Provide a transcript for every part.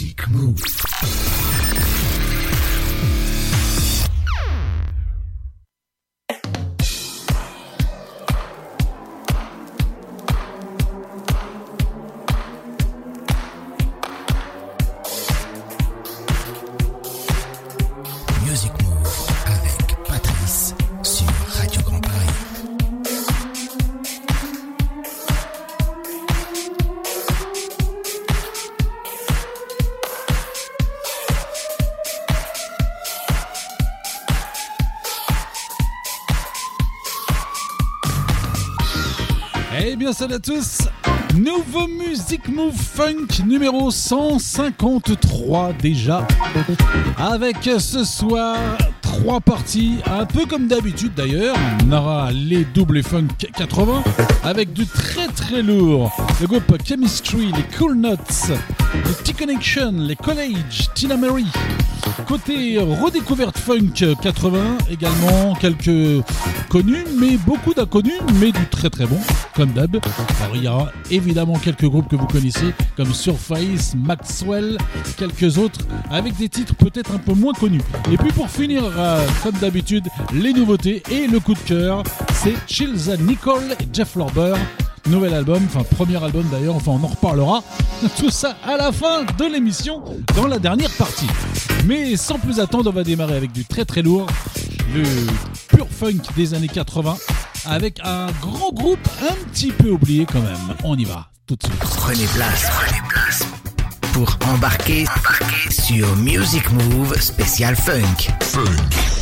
Music salut à tous Nouveau Music Move Funk numéro 153 déjà. Avec ce soir trois parties, un peu comme d'habitude d'ailleurs. On aura les doubles funk 80 avec du très très lourd. Le groupe Chemistry, les Cool Nuts, les T-Connection, les College, Tina Mary. Côté redécouverte funk 80, également quelques connus, mais beaucoup d'inconnus, mais du très très bon, comme d'hab. Alors il y aura évidemment quelques groupes que vous connaissez, comme Surface, Maxwell, quelques autres, avec des titres peut-être un peu moins connus. Et puis pour finir, euh, comme d'habitude, les nouveautés et le coup de cœur, c'est Chills Nicole et Jeff Lorber. Nouvel album, enfin premier album d'ailleurs, enfin on en reparlera. Tout ça à la fin de l'émission, dans la dernière partie. Mais sans plus attendre, on va démarrer avec du très très lourd, le pur funk des années 80, avec un grand groupe un petit peu oublié quand même. On y va, tout de suite. Prenez place, prenez place pour embarquer, embarquer sur Music Move spécial funk. Funk.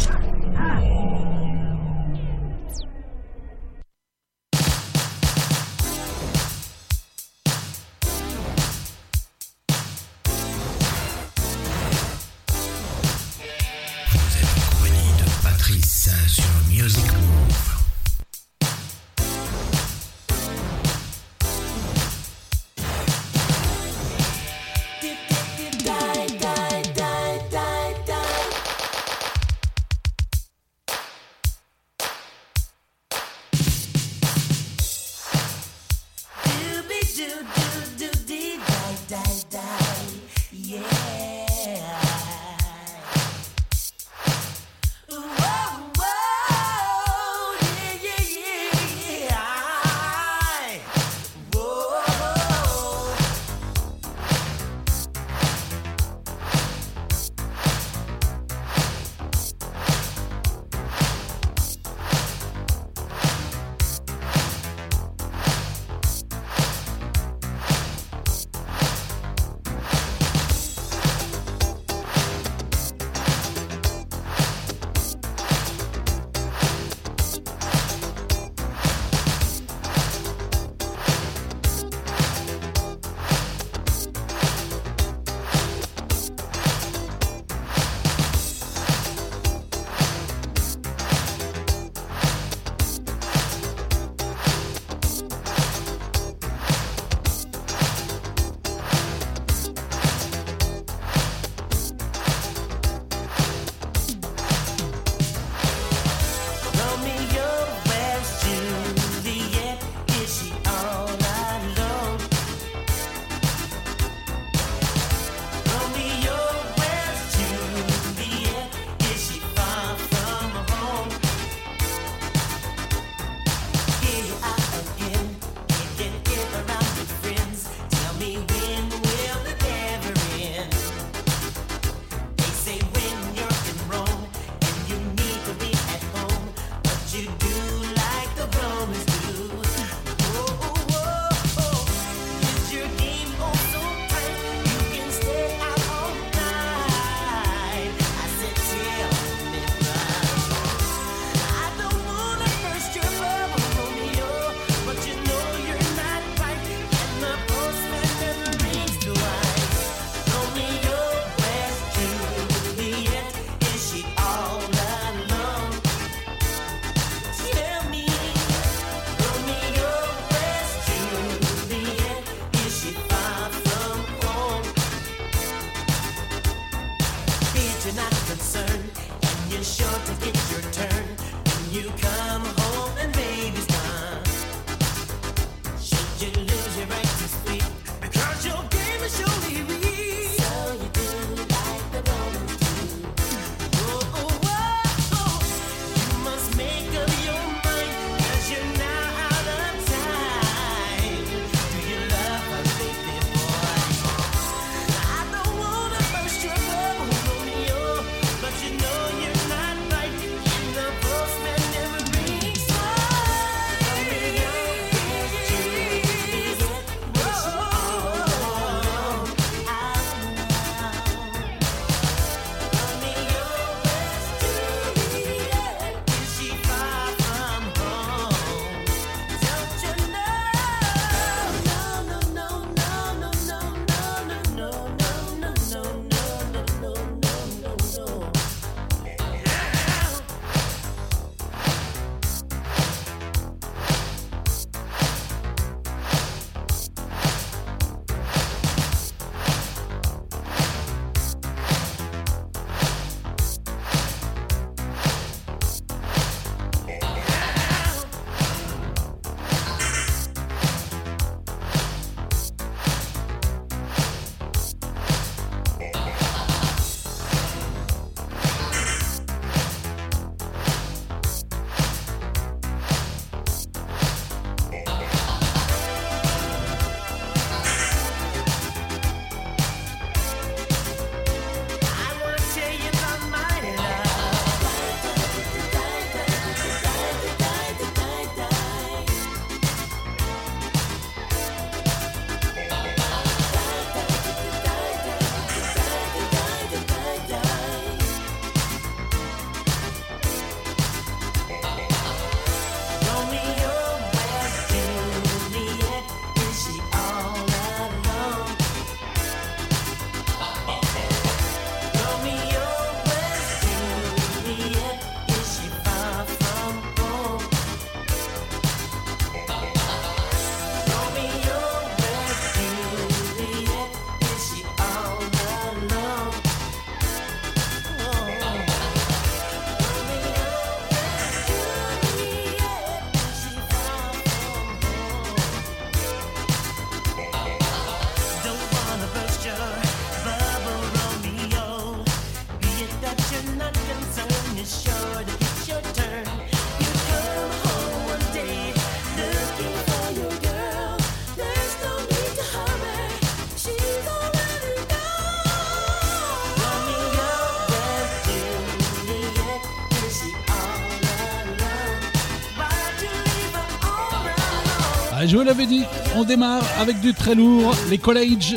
Je l'avais dit, on démarre avec du très lourd, les College,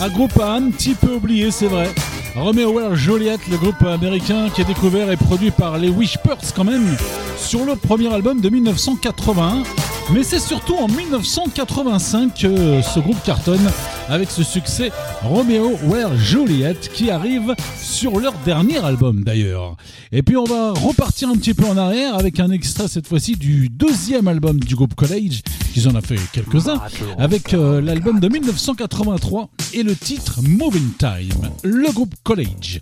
un groupe un petit peu oublié, c'est vrai. Romeo Well Joliet, le groupe américain qui est découvert et produit par les Wishpers quand même, sur le premier album de 1981. Mais c'est surtout en 1985 que ce groupe cartonne avec ce succès Romeo Where Juliet qui arrive sur leur dernier album d'ailleurs. Et puis on va repartir un petit peu en arrière avec un extrait cette fois-ci du deuxième album du groupe College, qu'ils en a fait quelques-uns, avec euh, l'album de 1983 et le titre Moving Time, le groupe College.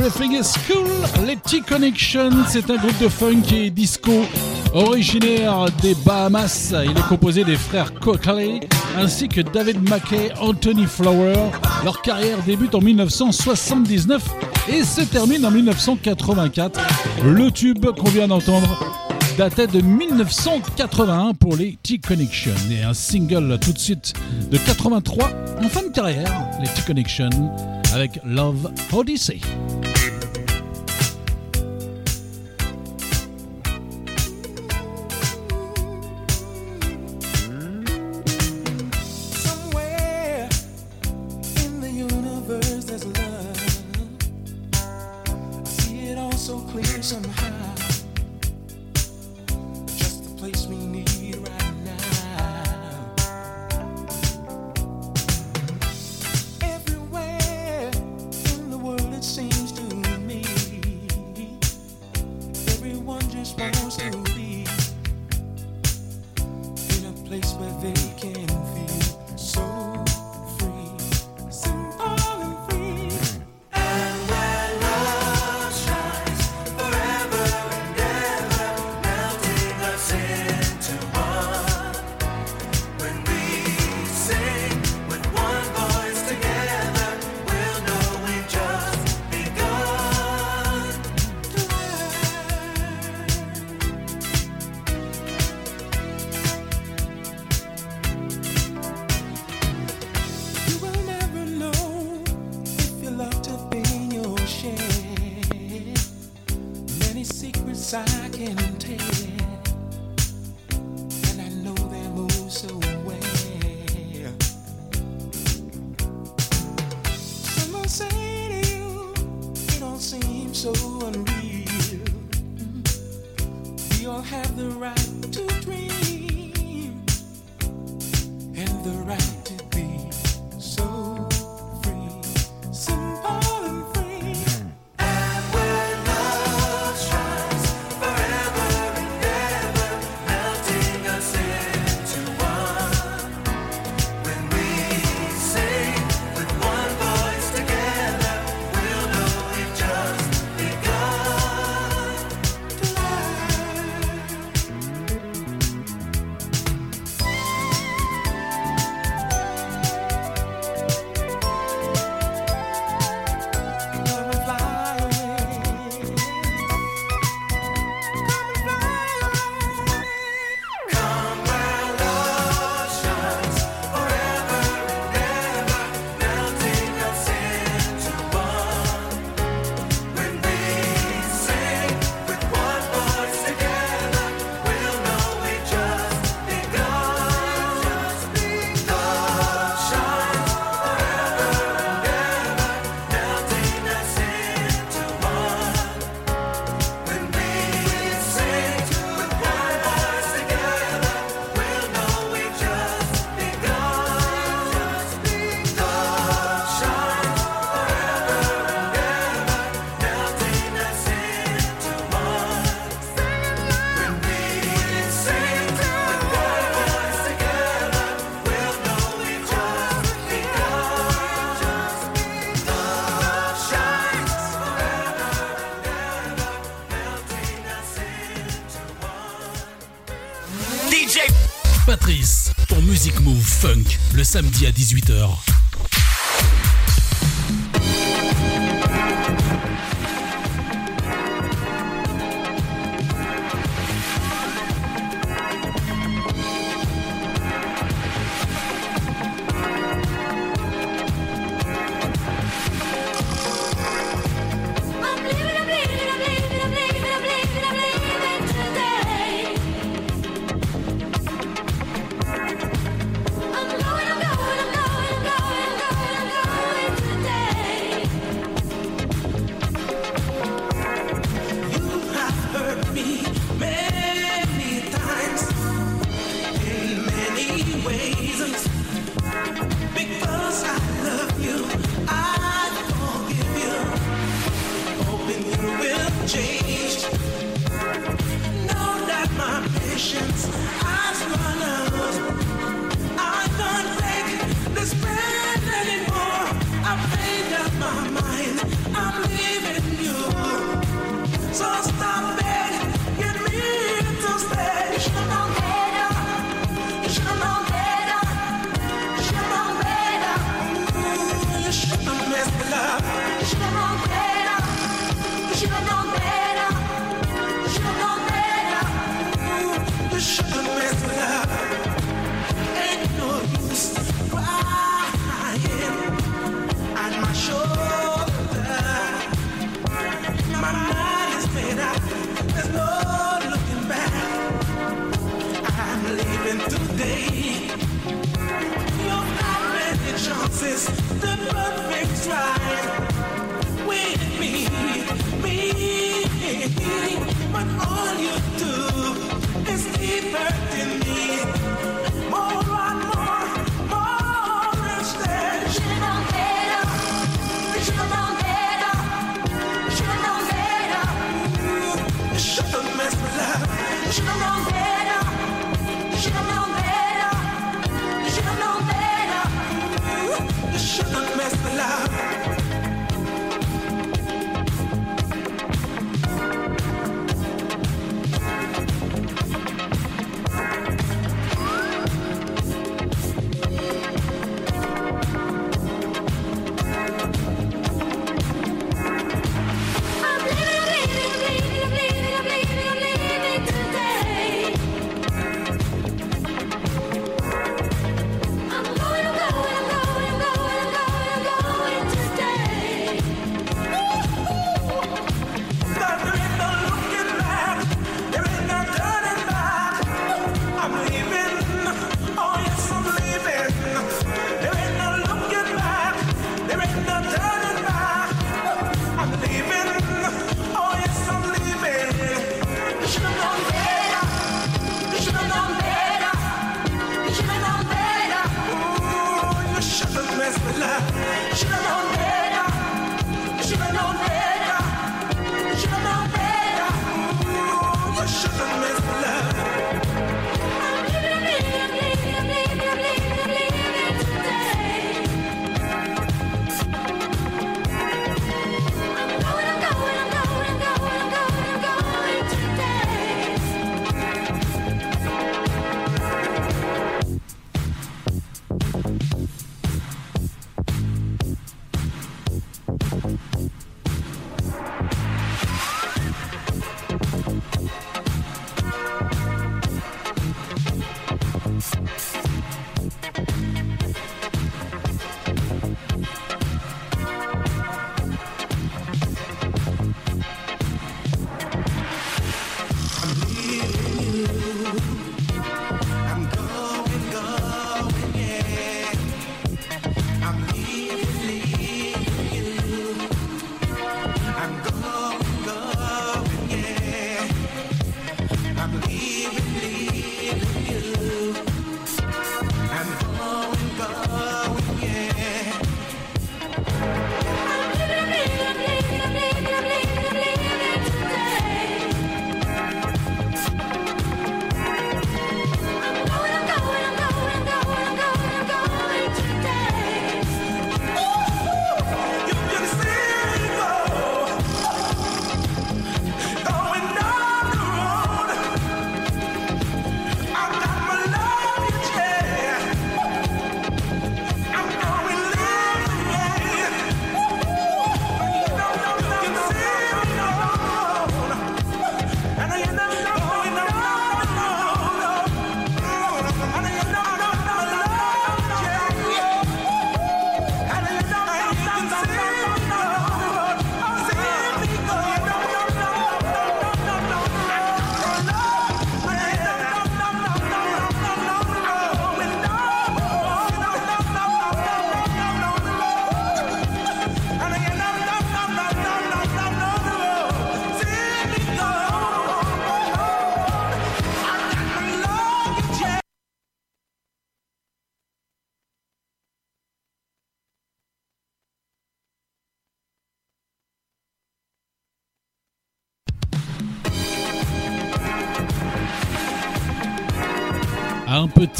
Everything is cool, les T-Connection, c'est un groupe de funk et disco originaire des Bahamas. Il est composé des frères Coakley ainsi que David McKay, Anthony Flower. Leur carrière débute en 1979 et se termine en 1984. Le tube qu'on vient d'entendre datait de 1981 pour les T-Connection et un single tout de suite de 83 en fin de carrière, les T-Connection avec Love Odyssey. Samedi à 18h.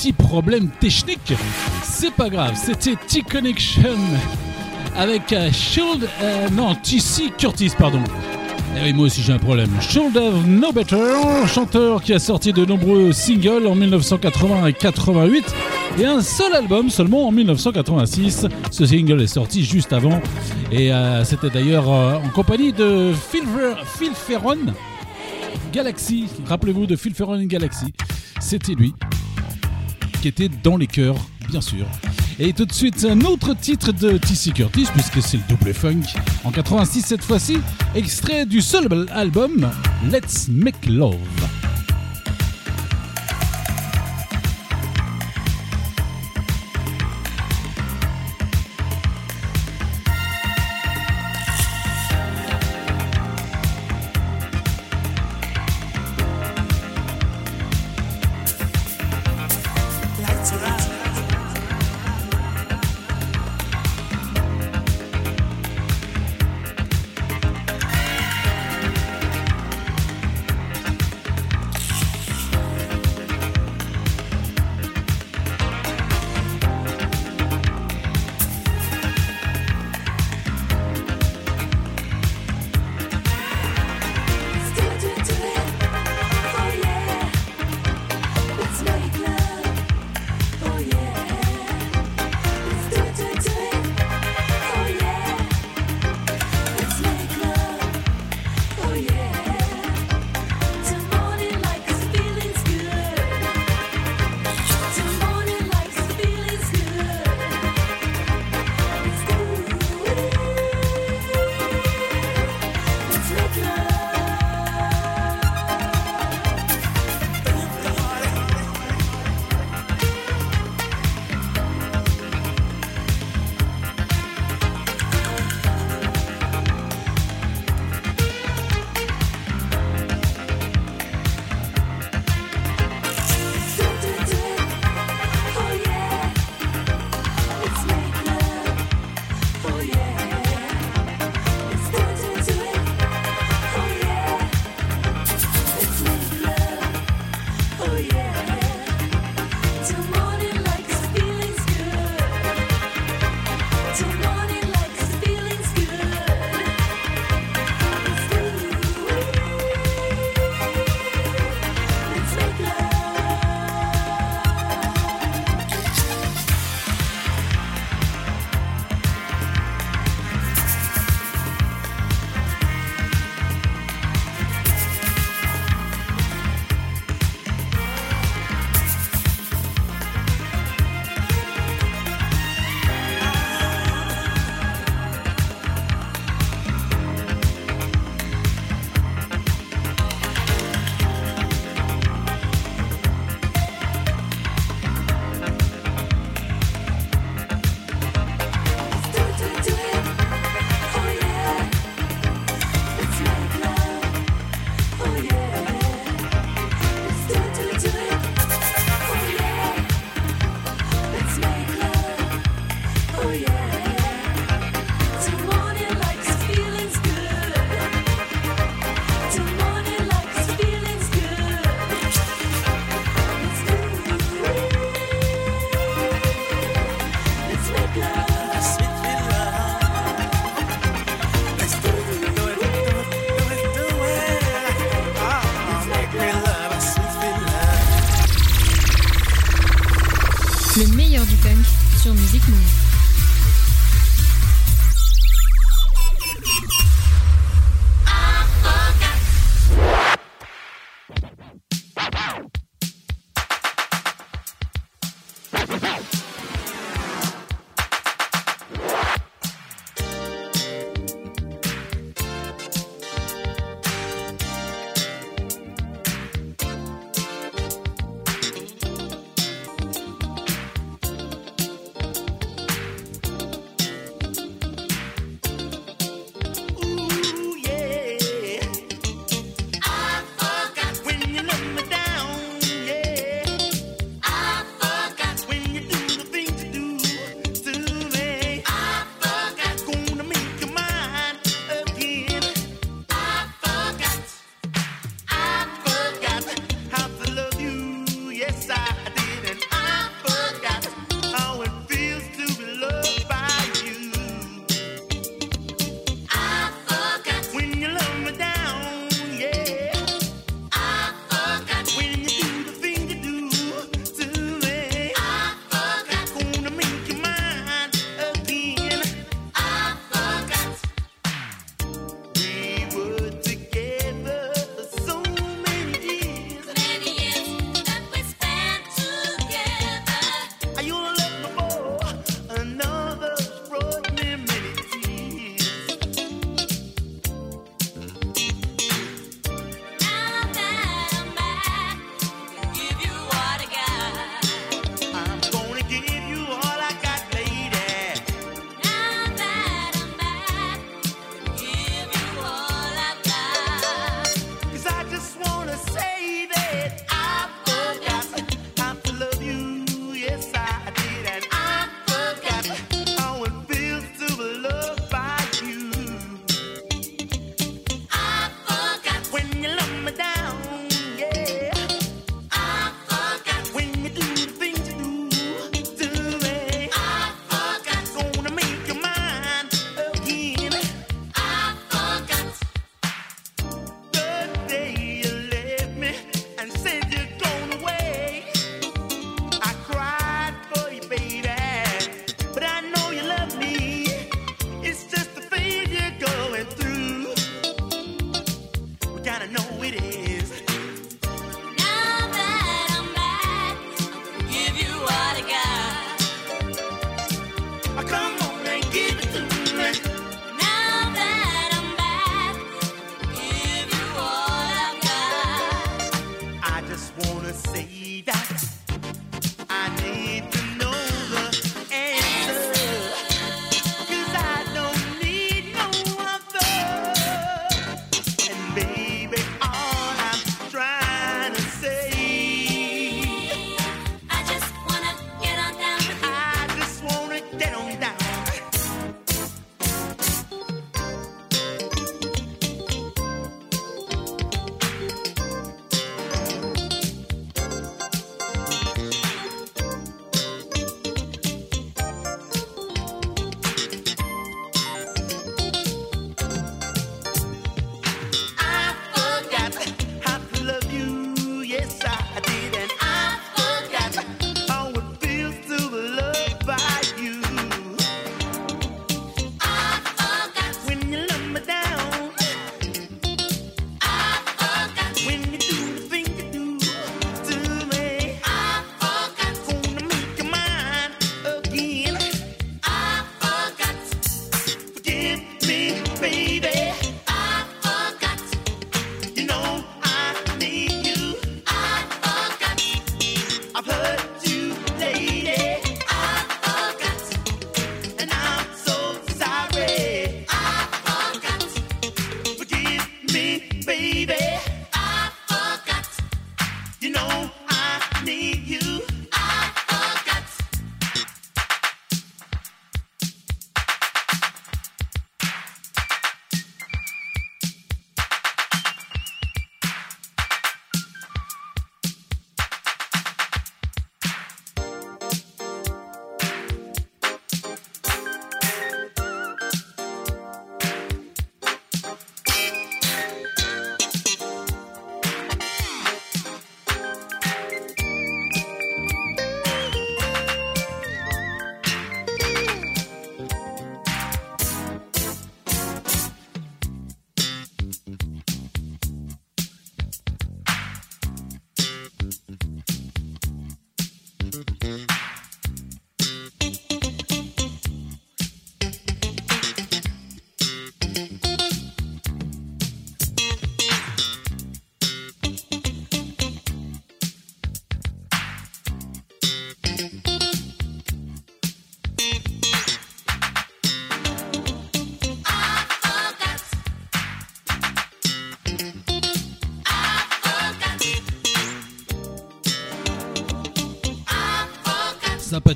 Petit problème technique. C'est pas grave, c'était T-Connection avec euh, Shield. Euh, non, TC Curtis, pardon. Eh oui, moi aussi j'ai un problème. Shield of No Better, chanteur qui a sorti de nombreux singles en 1980 et 88 et un seul album seulement en 1986. Ce single est sorti juste avant et euh, c'était d'ailleurs en compagnie de Phil, Phil Ferron Galaxy. Rappelez-vous de Phil Ferron Galaxy. c'était lui qui était dans les cœurs, bien sûr. Et tout de suite, un autre titre de TC Curtis, puisque c'est le double funk, en 86 cette fois-ci, extrait du seul album Let's Make Love.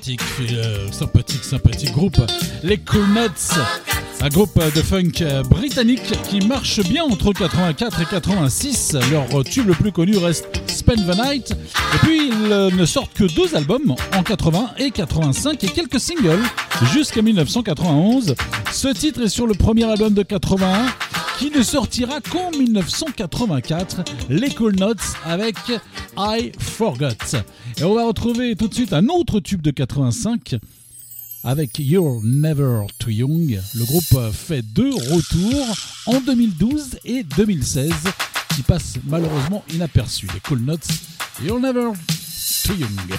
Sympathique, euh, sympathique, sympathique groupe. Les Cool Nuts, un groupe de funk britannique qui marche bien entre 84 et 86. Leur tube le plus connu reste Spend the Night. Et puis ils ne sortent que deux albums en 80 et 85 et quelques singles jusqu'à 1991. Ce titre est sur le premier album de 81 qui ne sortira qu'en 1984, les Cool Notes avec I Forgot. Et on va retrouver tout de suite un autre tube de 85 avec You're Never Too Young. Le groupe fait deux retours en 2012 et 2016 qui passent malheureusement inaperçus. Les Cool Notes, You're Never Too Young.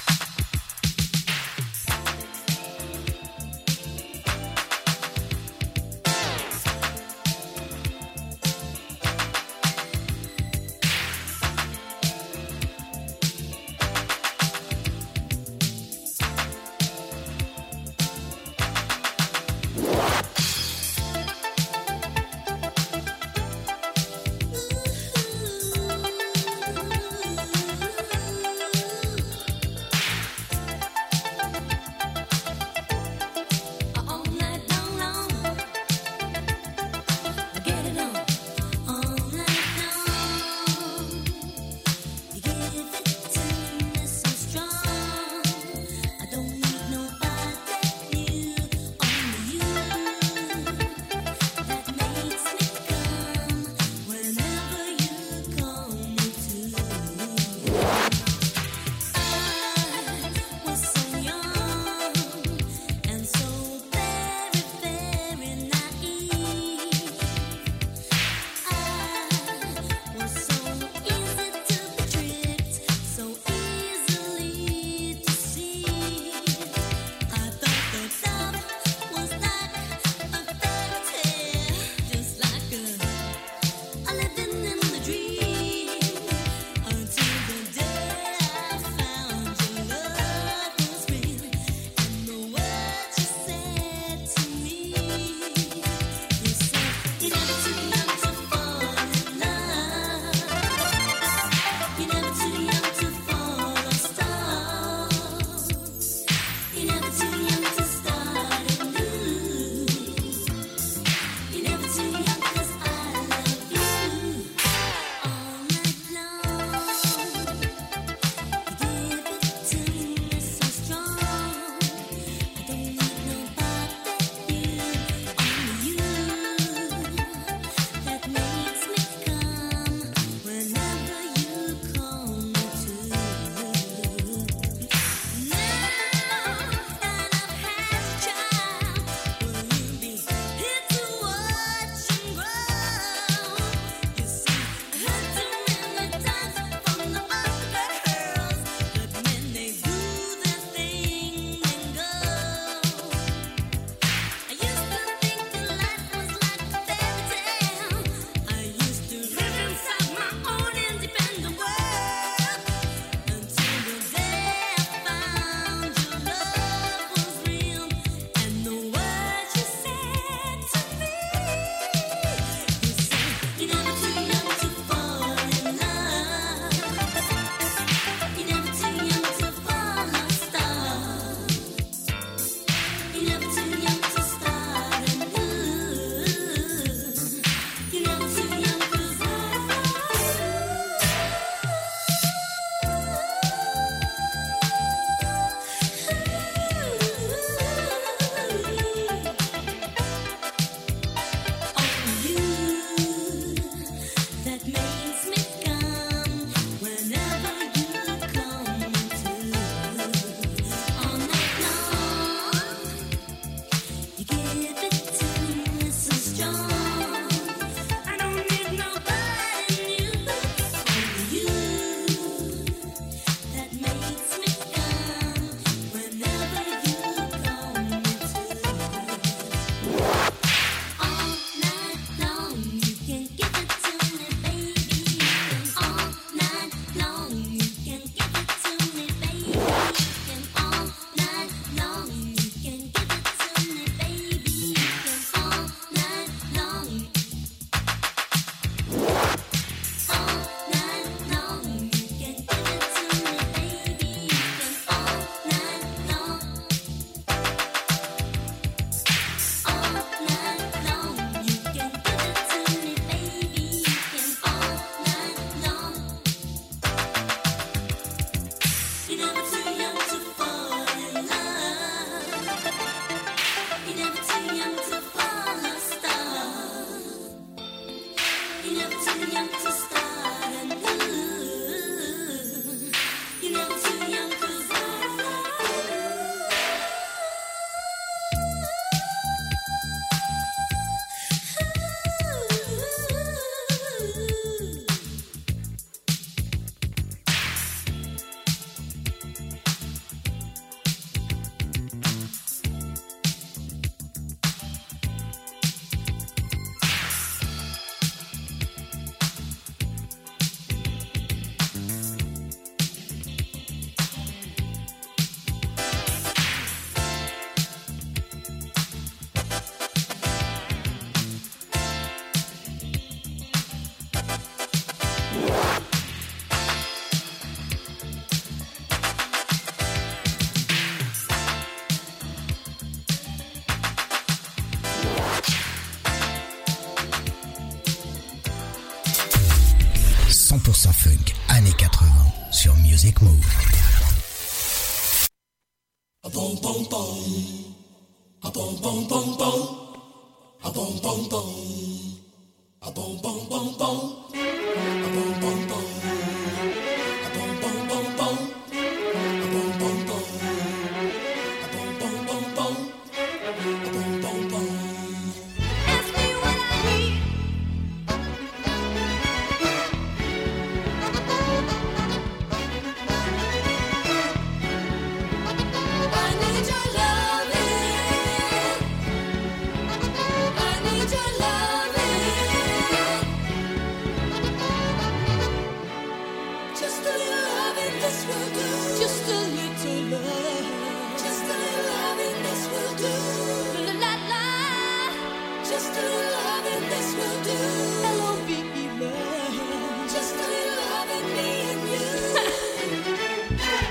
Bye.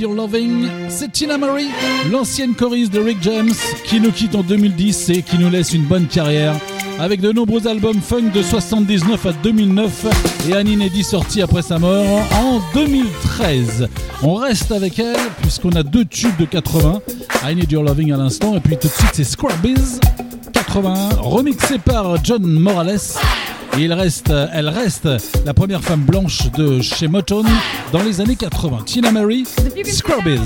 Your Loving. C'est Tina Marie, l'ancienne choriste de Rick James, qui nous quitte en 2010 et qui nous laisse une bonne carrière avec de nombreux albums funk de 79 à 2009 et un inédit sorti après sa mort en 2013. On reste avec elle puisqu'on a deux tubes de 80, I Need Your Loving à l'instant et puis tout de suite c'est Scrubbies 81 remixé par John Morales. Et il reste, elle reste la première femme blanche de chez Motown dans les années 80. Tina Mary, Scrubbies.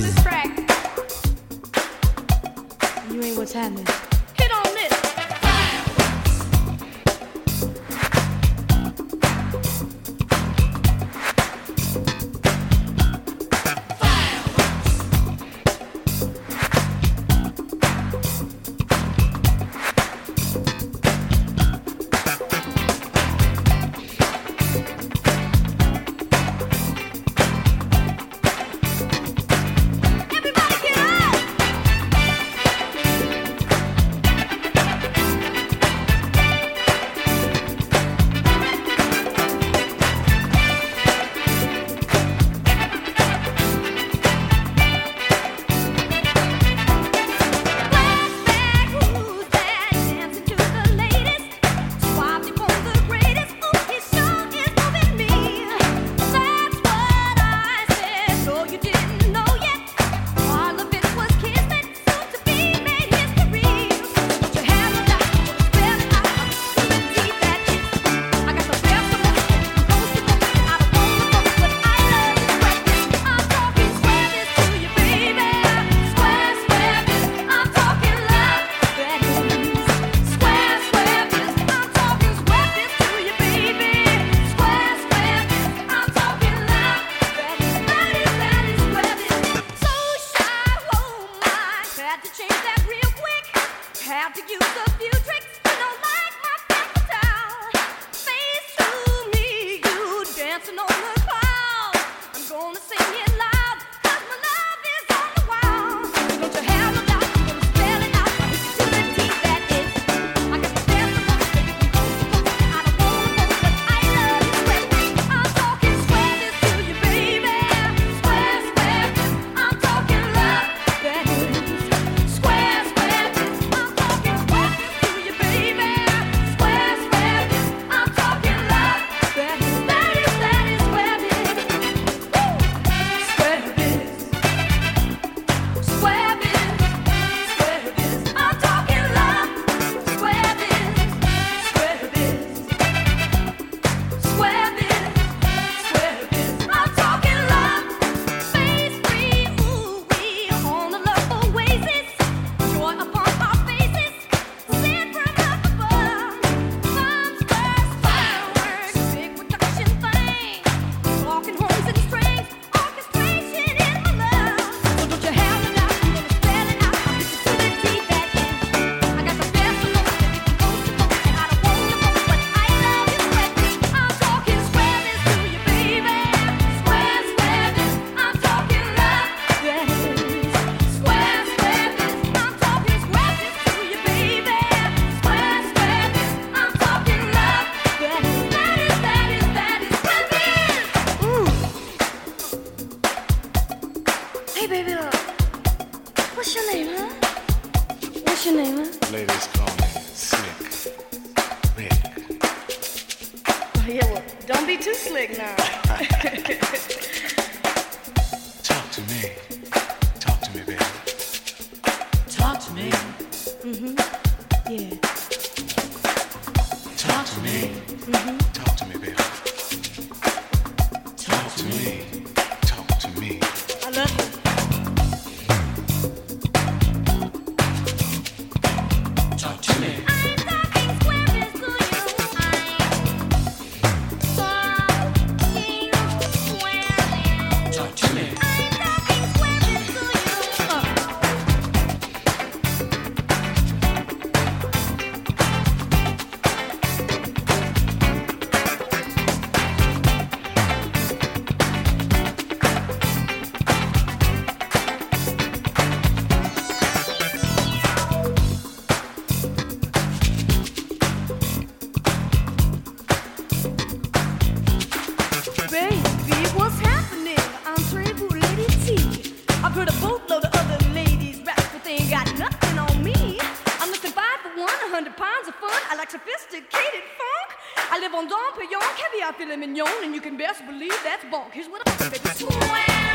filet mignon, and you can best believe that's bonk. Here's what I'm saying.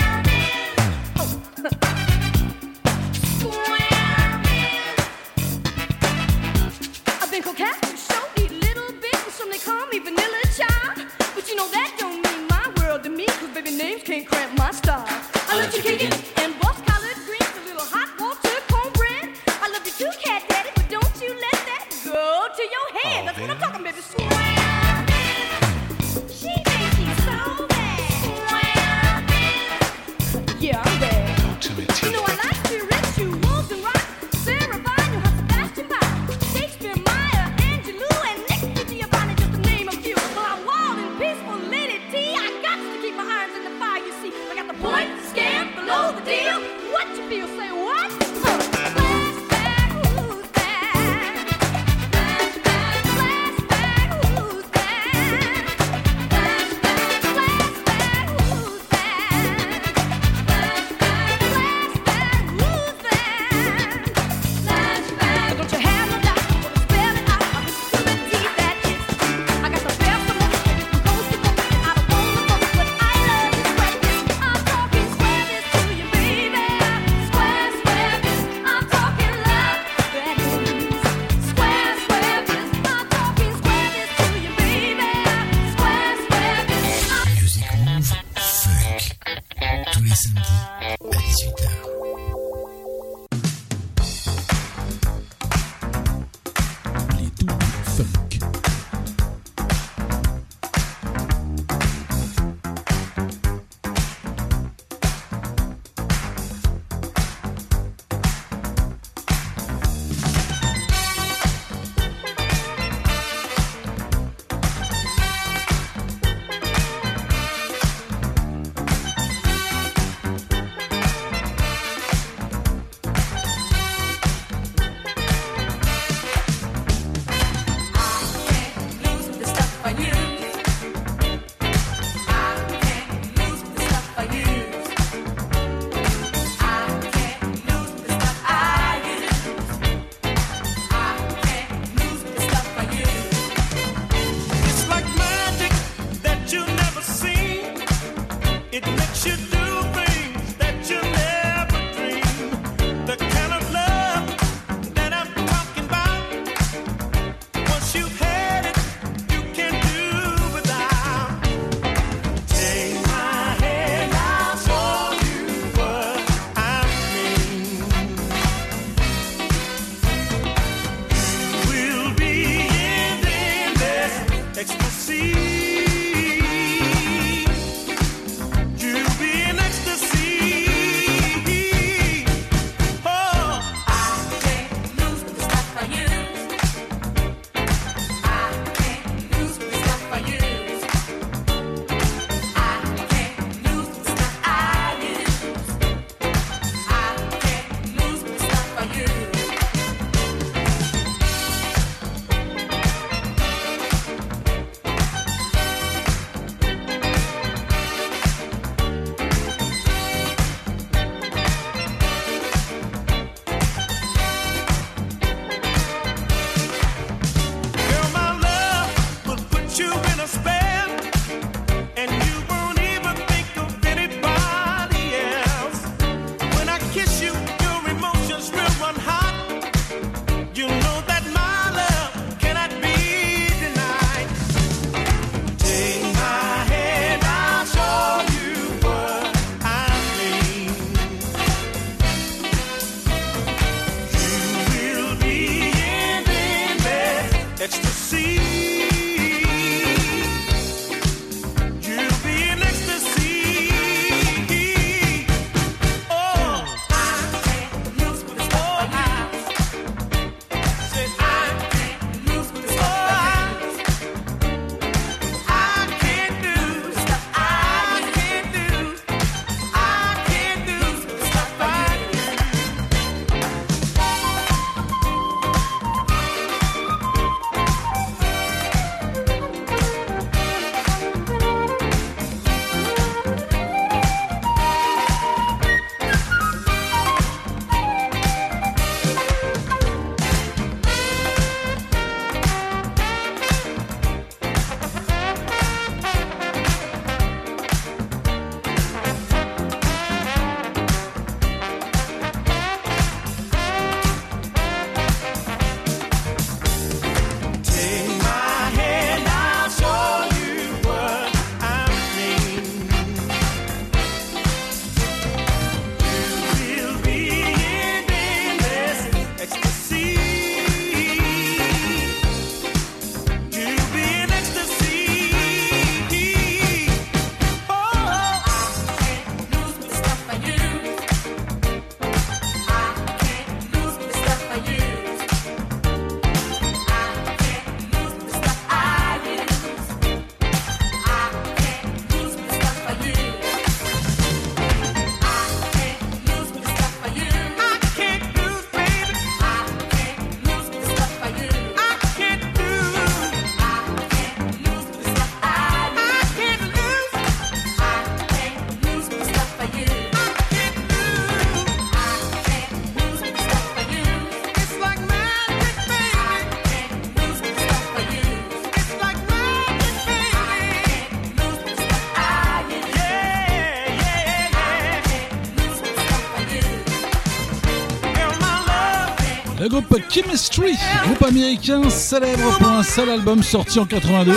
Chemistry, groupe américain célèbre pour un seul album sorti en 82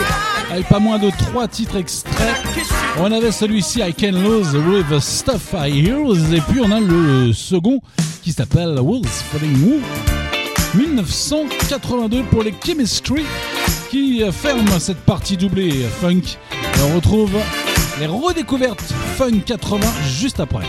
avec pas moins de trois titres extraits. On avait celui-ci I Can Lose with Stuff I Use et puis on a le second qui s'appelle Wolves Falling Woo. 1982 pour les Chemistry qui ferme cette partie doublée funk. on retrouve les redécouvertes funk 80 juste après.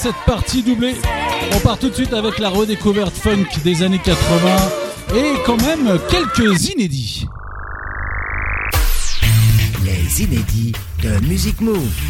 cette partie doublée. On part tout de suite avec la redécouverte funk des années 80 et quand même quelques inédits. Les inédits de Music Move.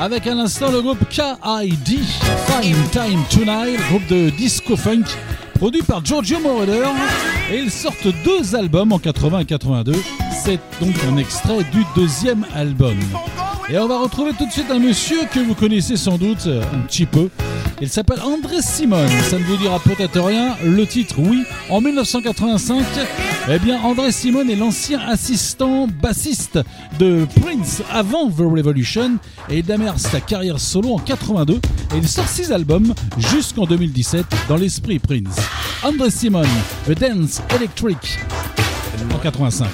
Avec un instant le groupe KID, Fine Time Tonight, groupe de disco funk produit par Giorgio Moroder et ils sortent deux albums en 80 et 82. C'est donc un extrait du deuxième album. Et on va retrouver tout de suite un monsieur que vous connaissez sans doute un petit peu. Il s'appelle André Simon. Ça ne vous dira peut-être rien. Le titre, oui. En 1985, eh bien, André Simon est l'ancien assistant bassiste de Prince avant The Revolution et il démarre sa carrière solo en 82 et il sort six albums jusqu'en 2017 dans l'esprit Prince. André Simon, The Dance Electric en 85.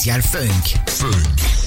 Move spécial funk. Funk.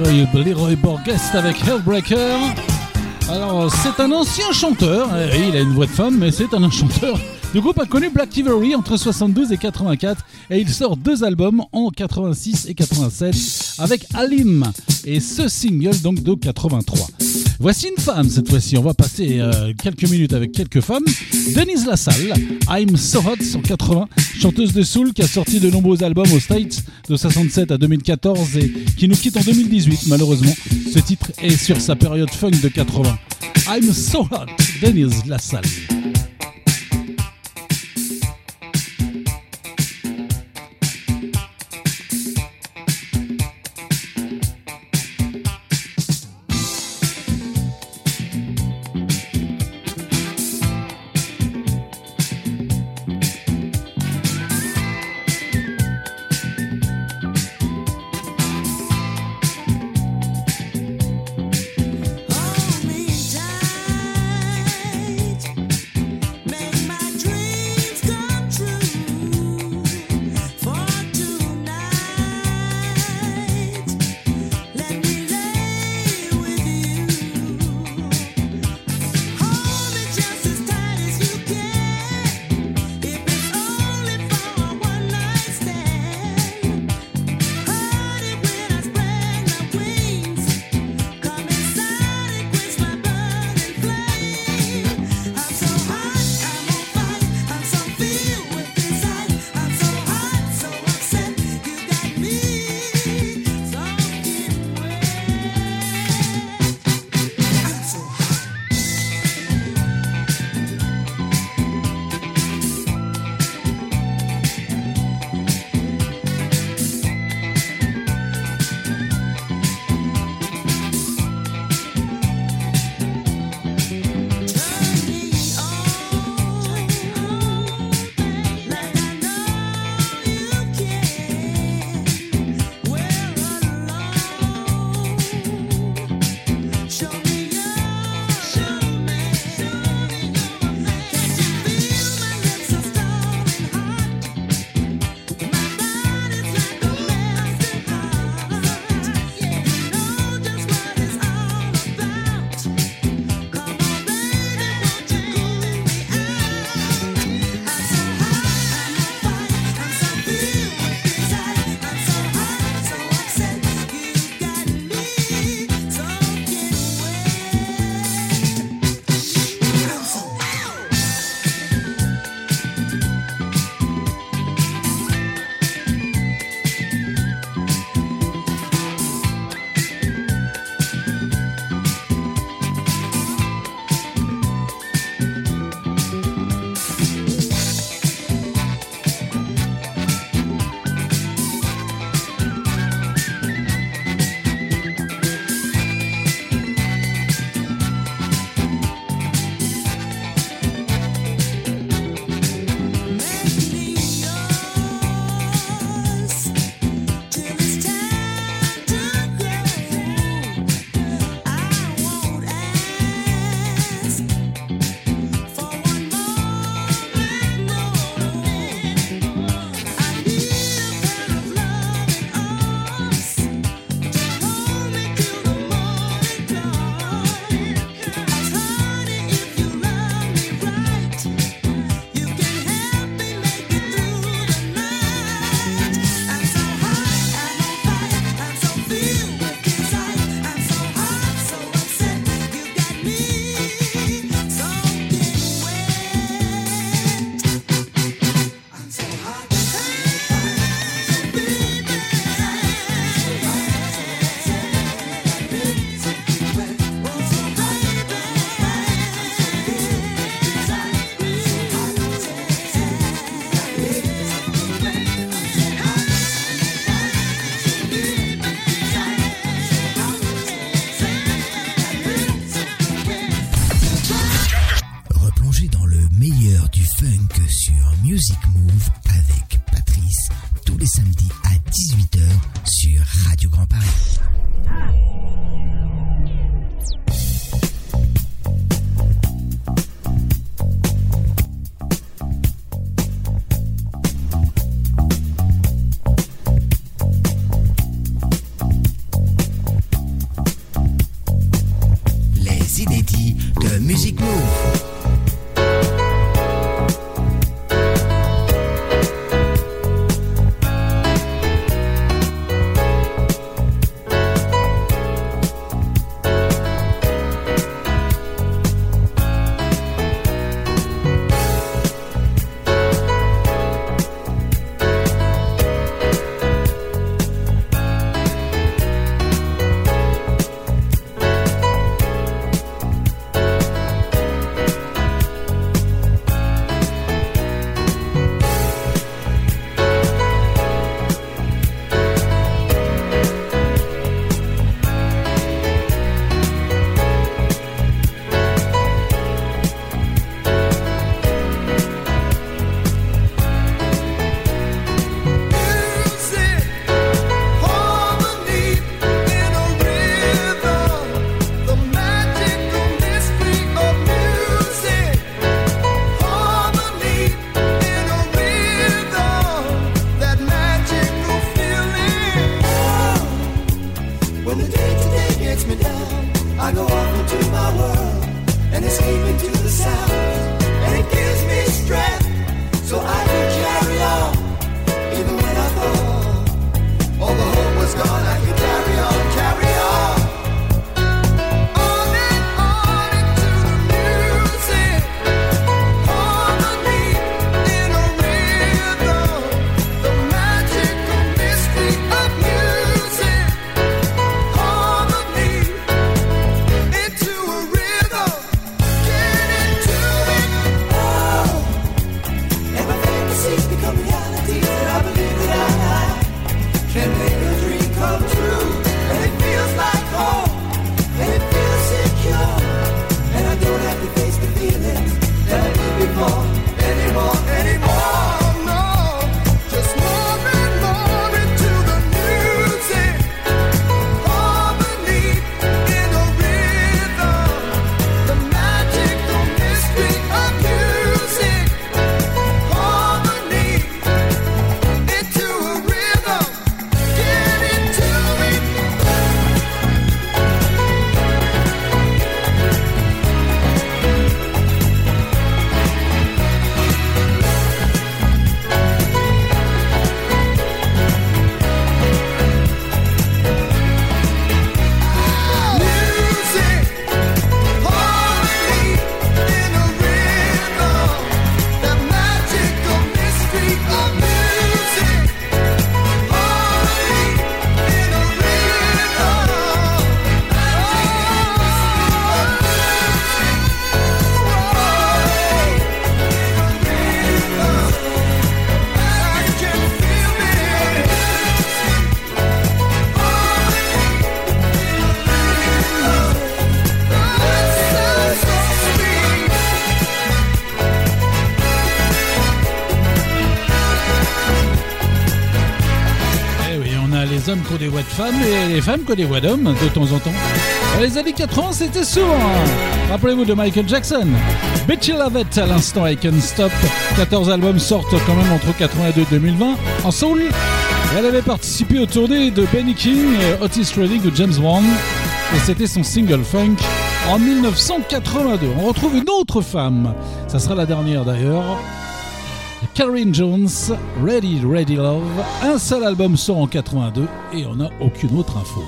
Leroy, Leroy Borgest avec Hellbreaker. Alors, c'est un ancien chanteur. Oui, il a une voix de femme, mais c'est un chanteur. Le groupe a connu Black Ivory entre 72 et 84 et il sort deux albums en 86 et 87 avec Alim et ce single donc de 83. Voici une femme cette fois-ci, on va passer euh, quelques minutes avec quelques femmes. Denise Lassalle, I'm So Hot sur 80, chanteuse de soul qui a sorti de nombreux albums aux States de 67 à 2014 et qui nous quitte en 2018 malheureusement. Ce titre est sur sa période funk de 80. I'm So Hot, Denise Lassalle. des voix de femmes et les femmes qu'on des voix d'hommes de temps en temps. Les années 80, c'était souvent. Rappelez-vous de Michael Jackson. Betty Lavette à l'instant avec Stop. 14 albums sortent quand même entre 82 et 2020 en soul. Elle avait participé aux tournées de Benny King Otis Redding de James Brown. Et c'était son single funk en 1982. On retrouve une autre femme. Ça sera la dernière d'ailleurs. Karen Jones, Ready Ready Love. Un seul album sort en 82 et on n'a aucune autre info.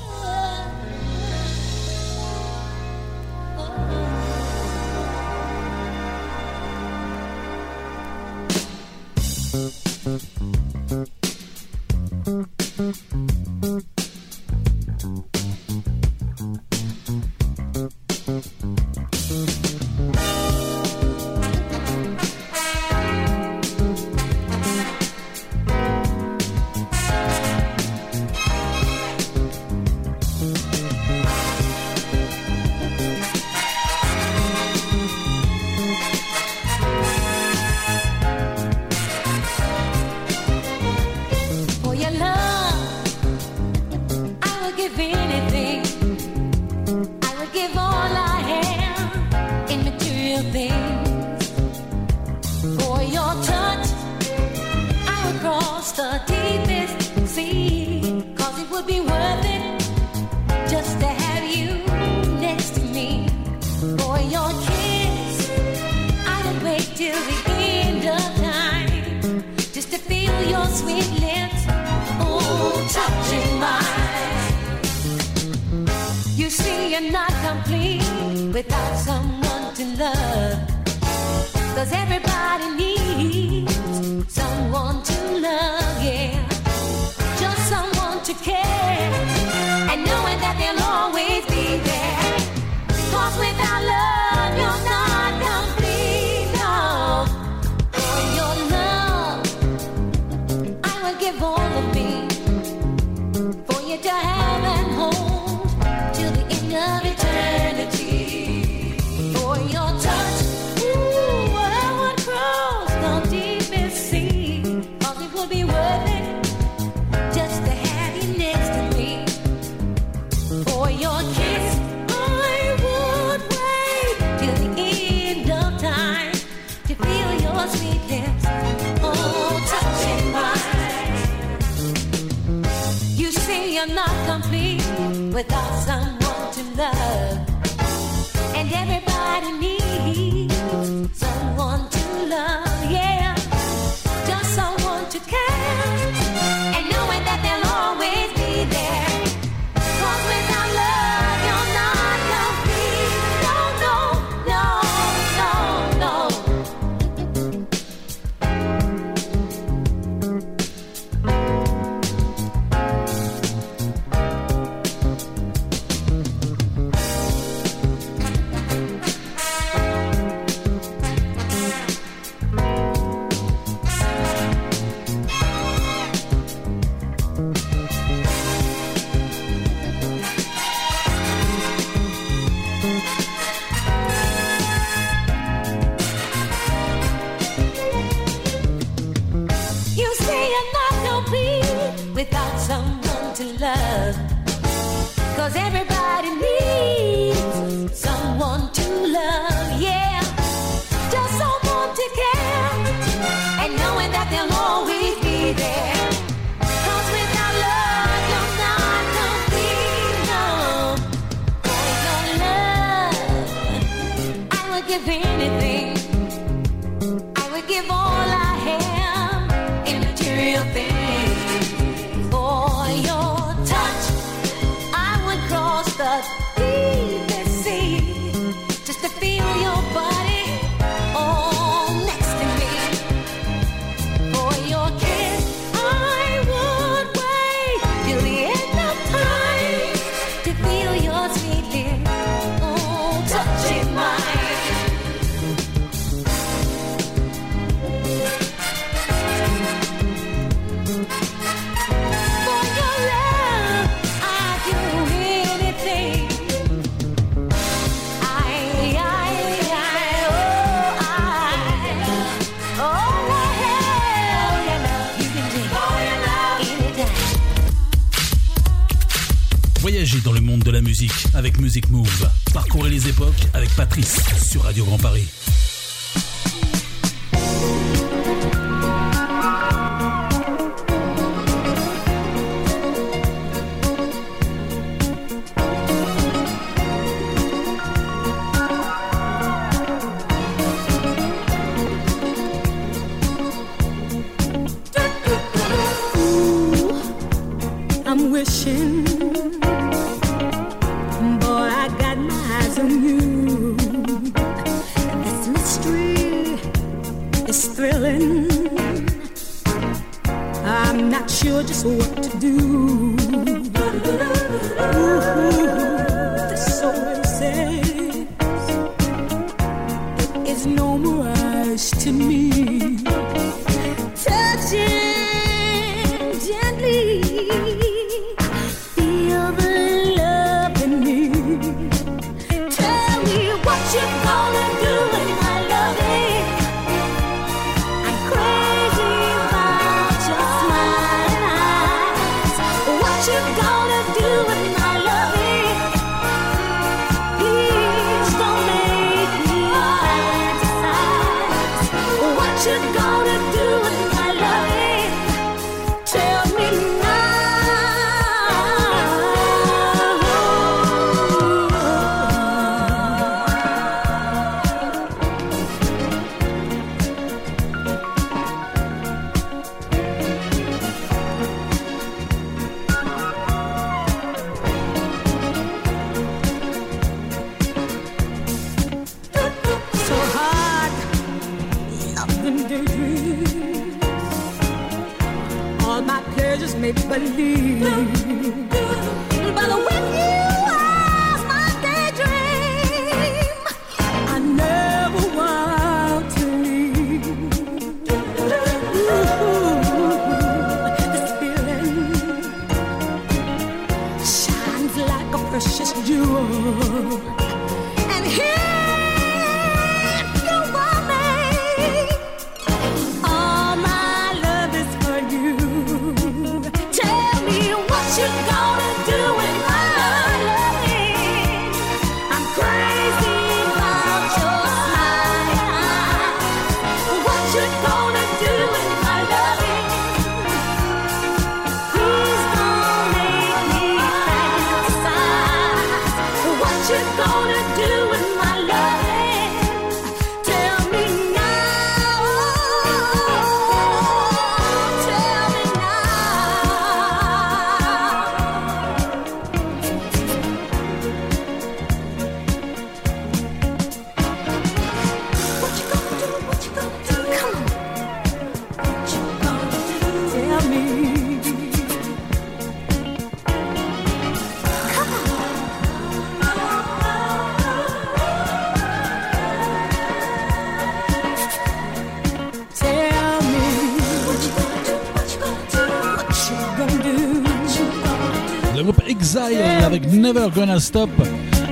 Avec Never Gonna Stop,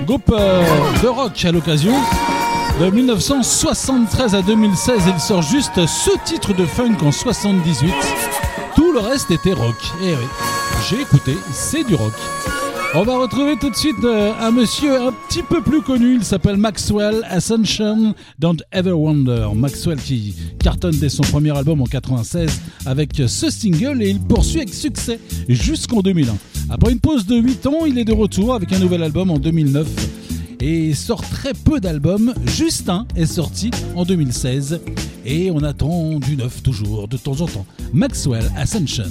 groupe euh, de rock à l'occasion. De 1973 à 2016, il sort juste ce titre de funk en 78. Tout le reste était rock. Et oui, j'ai écouté, c'est du rock. On va retrouver tout de suite euh, un monsieur un petit peu plus connu, il s'appelle Maxwell Ascension Don't Ever Wonder. Maxwell qui cartonne dès son premier album en 96 avec ce single et il poursuit avec succès jusqu'en 2001. Après une pause de 8 ans, il est de retour avec un nouvel album en 2009 et sort très peu d'albums. Juste un est sorti en 2016 et on attend du neuf toujours de temps en temps. Maxwell Ascension.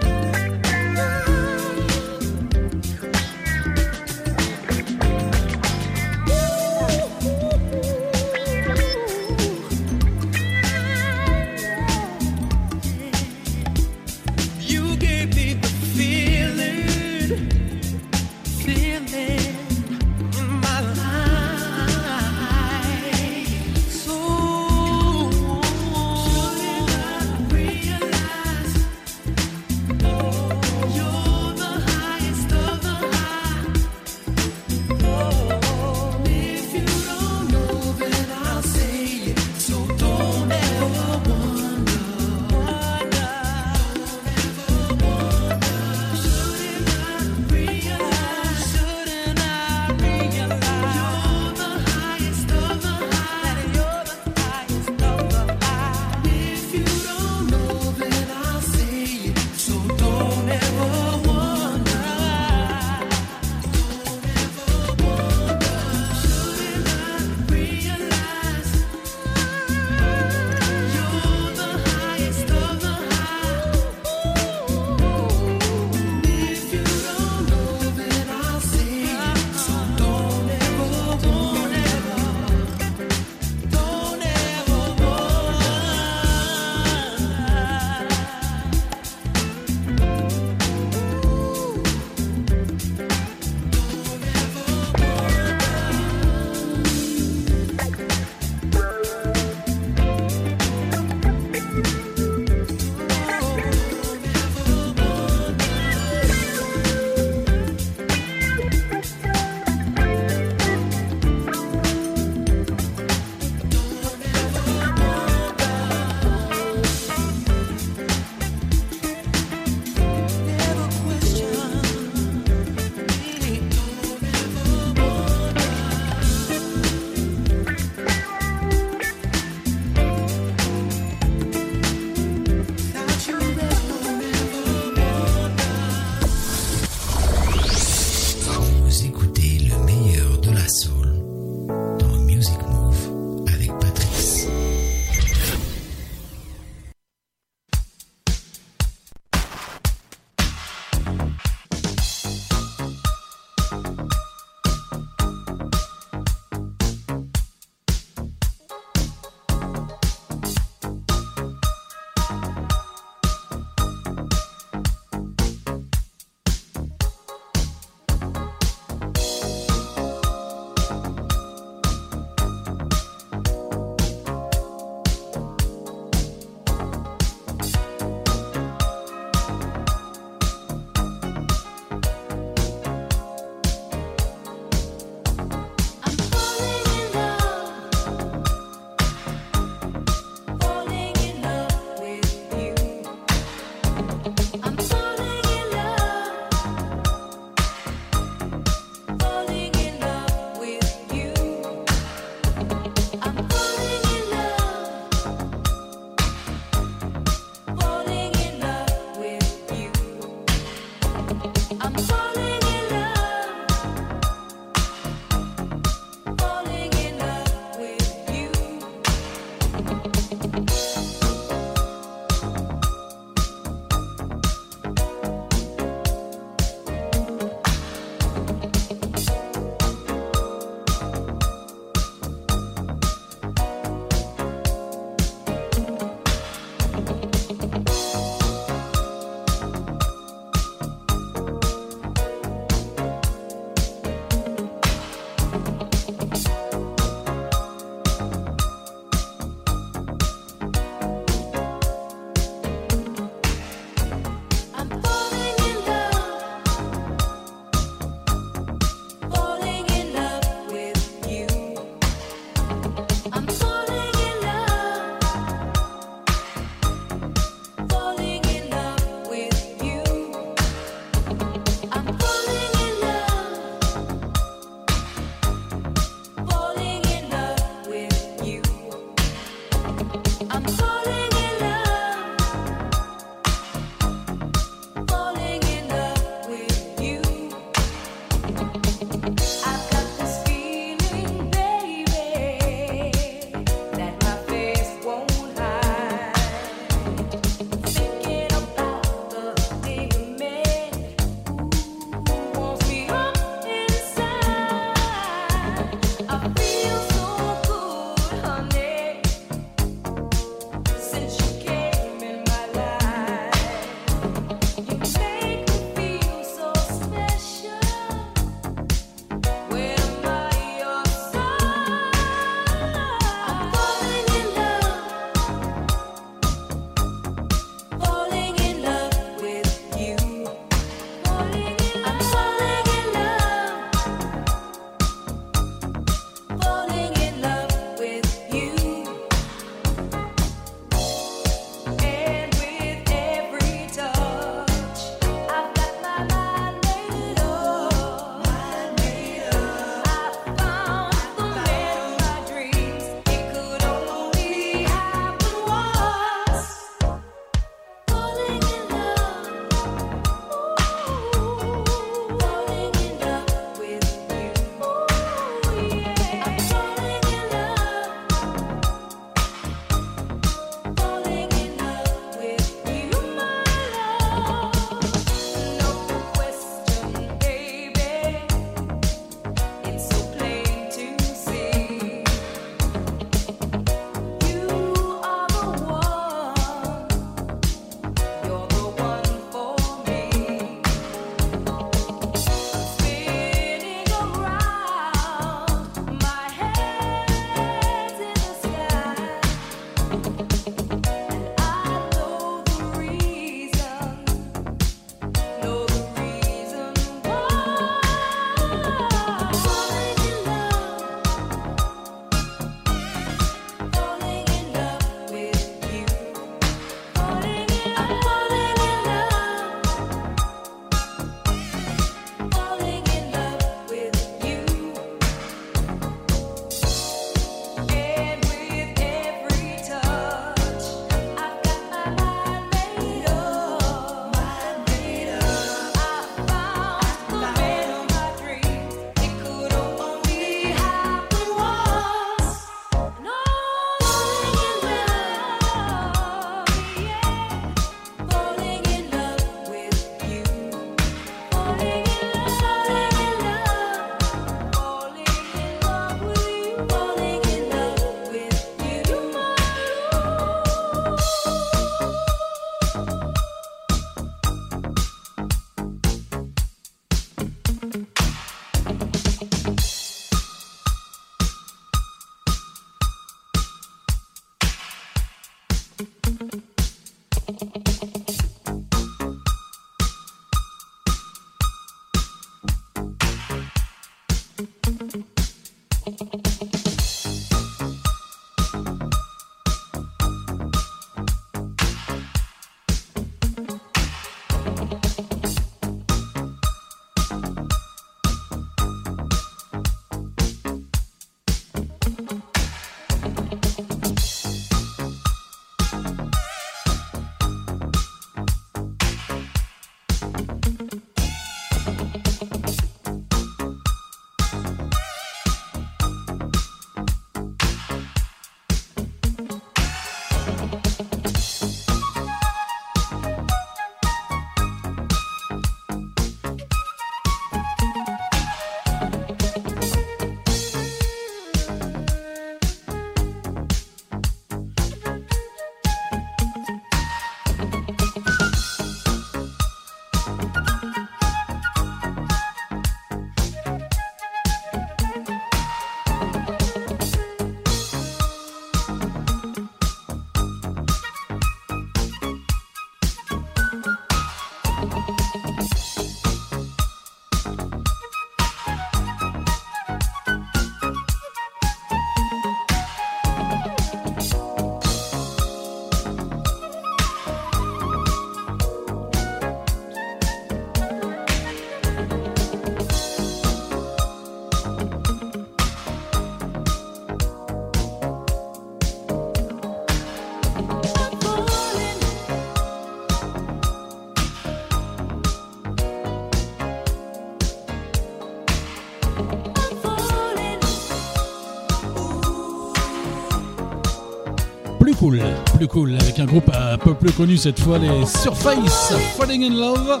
Plus cool, avec un groupe un peu plus connu cette fois, les Surface, Falling in Love,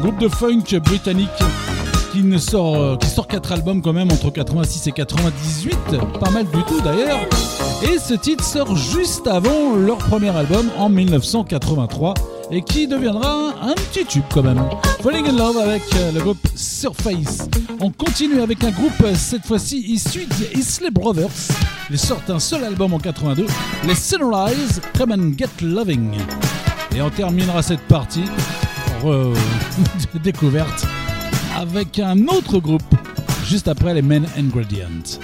groupe de funk britannique qui ne sort, euh, qui sort 4 albums quand même entre 86 et 98, pas mal du tout d'ailleurs. Et ce titre sort juste avant leur premier album en 1983 et qui deviendra un petit tube quand même. Falling in Love avec euh, le groupe Surface. On continue avec un groupe cette fois-ci issu des Isley Brothers. Ils sortent un seul album en 82, les Sunrise Come and Get Loving. Et on terminera cette partie re- découverte avec un autre groupe juste après les Men Ingredients.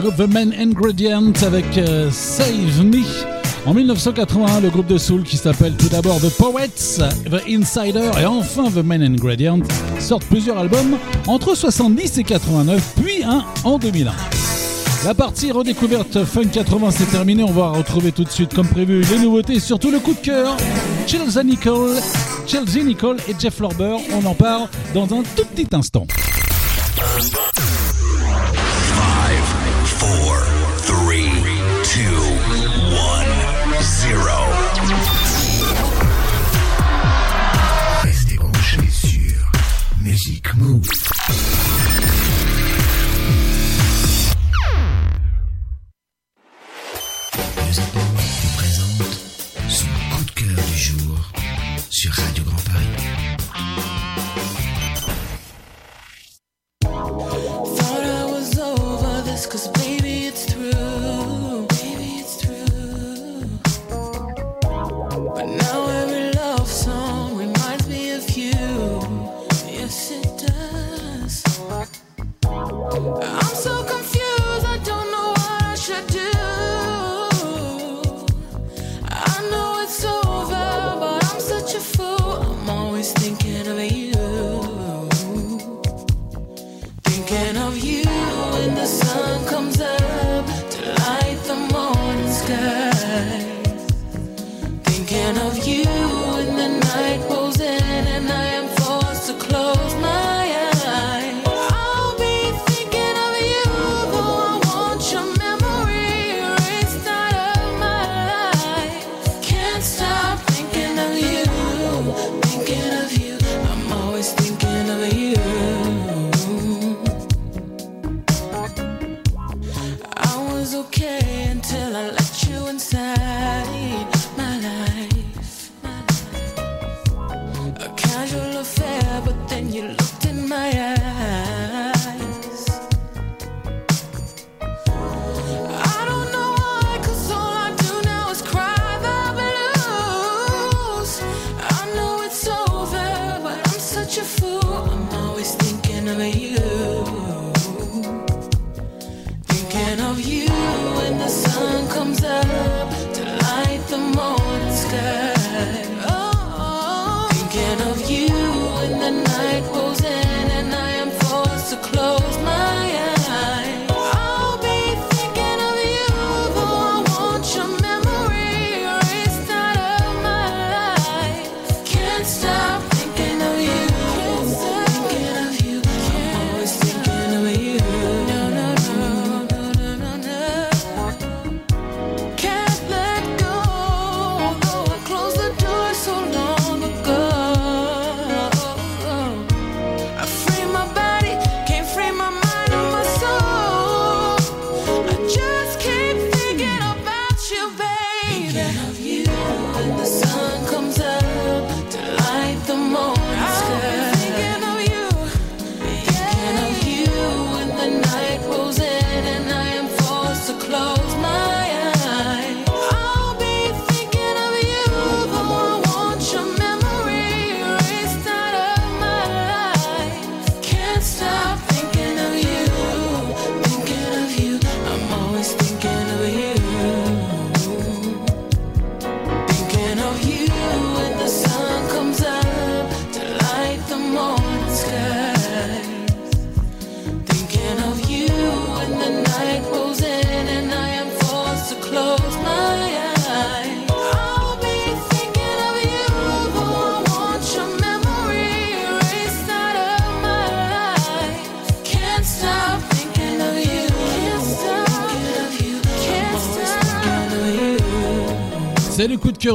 le groupe The Main Ingredient avec euh, Save Me. En 1981, le groupe de soul qui s'appelle tout d'abord The Poets, The Insider et enfin The Main Ingredient sortent plusieurs albums entre 70 et 89, puis un en 2001. La partie redécouverte Fun 80 c'est terminée, on va retrouver tout de suite comme prévu les nouveautés surtout le coup de cœur. Chelsea Nicole, Chelsea Nicole et Jeff Lorber, on en parle dans un tout petit instant. Music Move. Music Move présente son coup de cœur du jour sur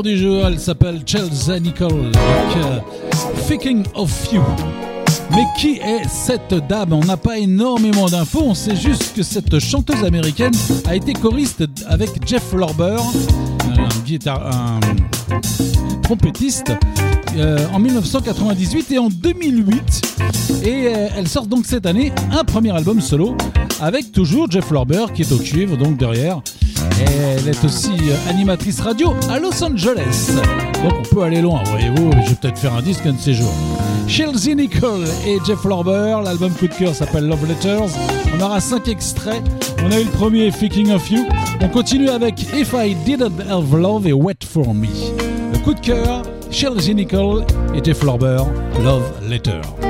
du jeu, elle s'appelle Chelsea Nicole avec Thinking euh, of You. Mais qui est cette dame? On n'a pas énormément d'infos, on sait juste que cette chanteuse américaine a été choriste avec Jeff Lorber, un, guitar, un trompettiste, euh, en 1998 et en 2008. Et euh, elle sort donc cette année un premier album solo avec toujours Jeff Lorber qui est au cuivre, donc derrière. Elle est aussi euh, animatrice radio à Los Angeles. Donc on peut aller loin, voyez-vous. Je vais peut-être faire un disque un de ces jours. Chelsea Nicole et Jeff Lorber. L'album coup de cœur s'appelle Love Letters. On aura cinq extraits. On a eu le premier, Thinking of You. On continue avec If I Didn't Have Love et Wait For Me. Le coup de cœur, Chelsea Nicole et Jeff Lorber, Love Letters.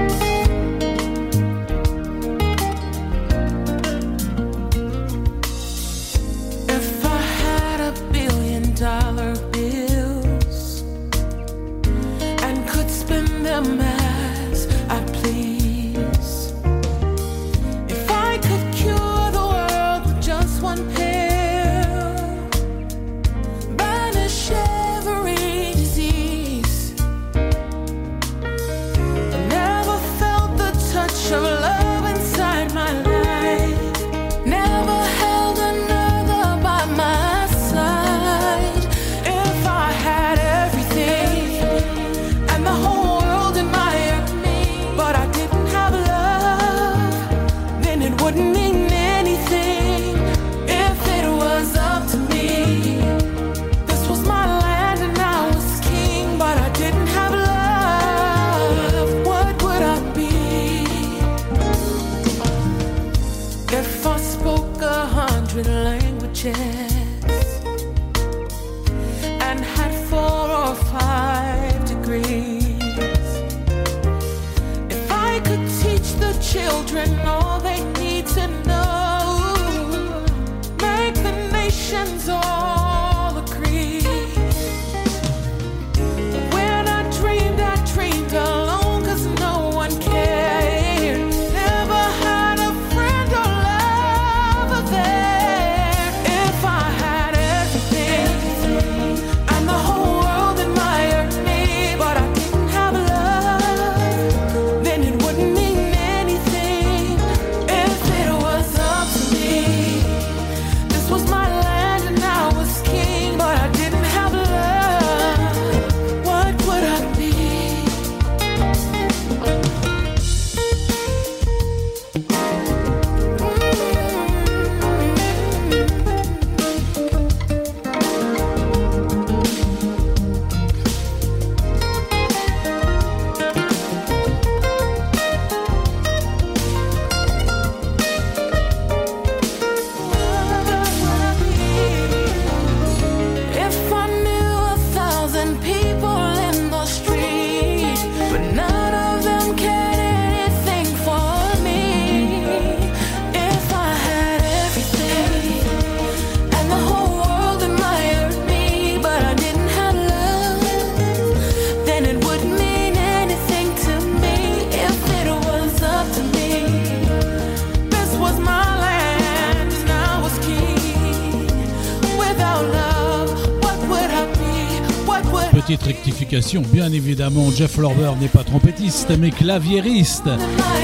Bien évidemment, Jeff Lorber n'est pas trompettiste, mais claviériste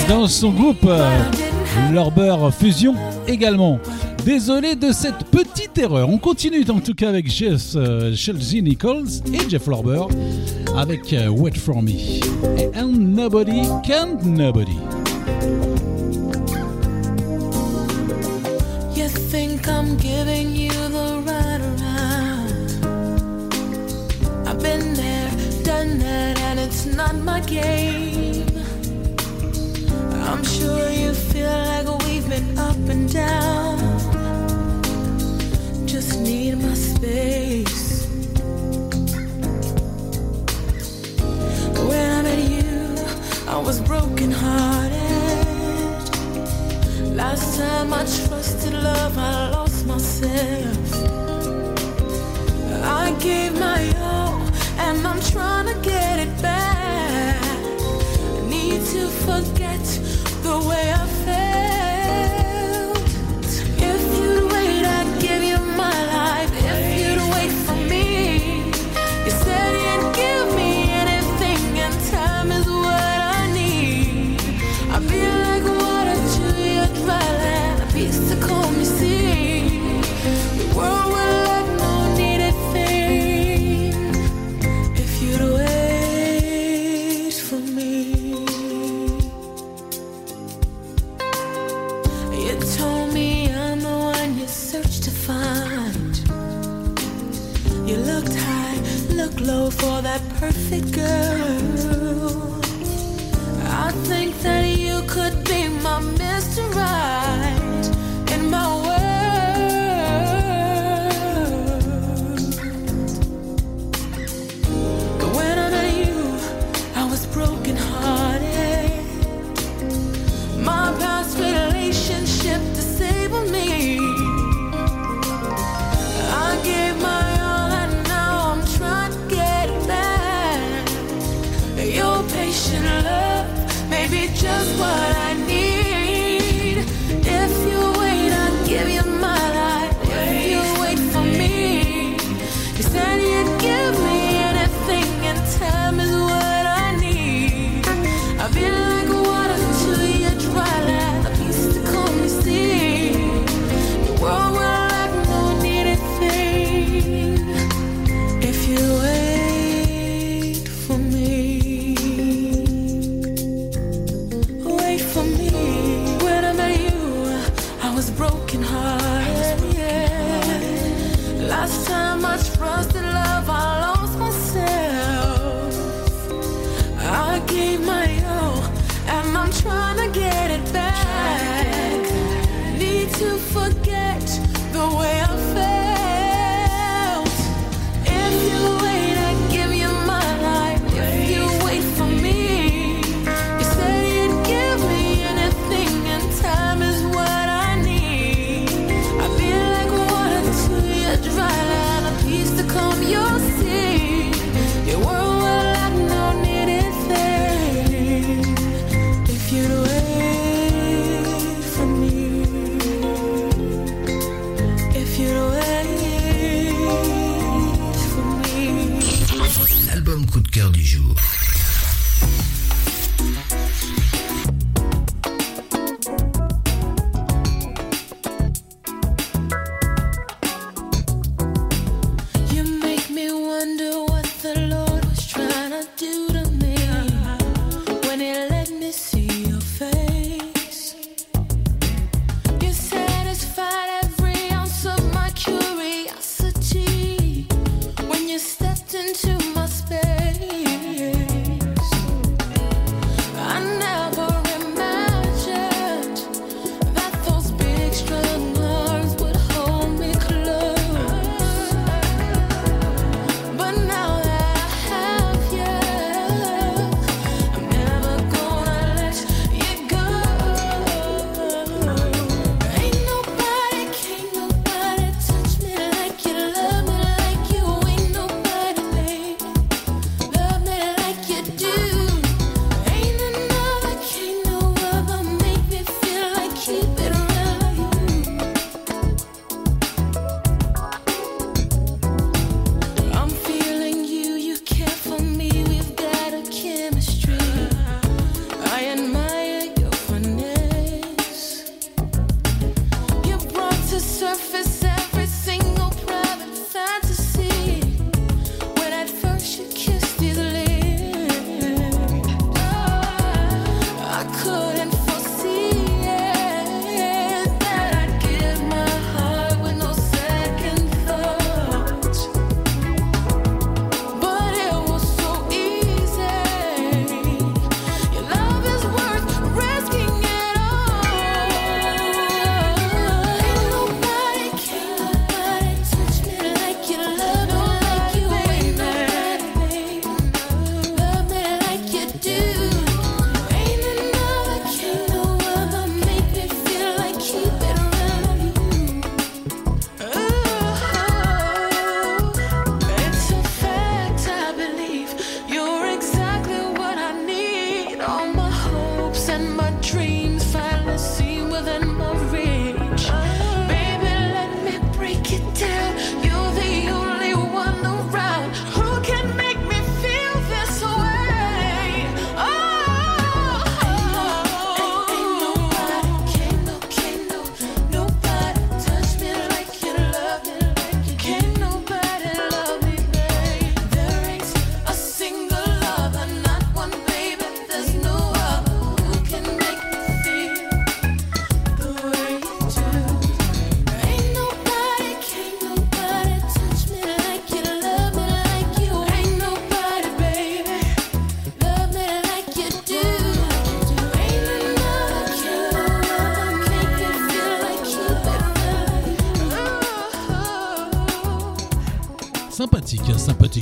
dans son groupe Lorber Fusion également. Désolé de cette petite erreur. On continue en tout cas avec Jess, euh, Chelsea Nichols et Jeff Lorber avec euh, Wait For Me. And Nobody Can't Nobody.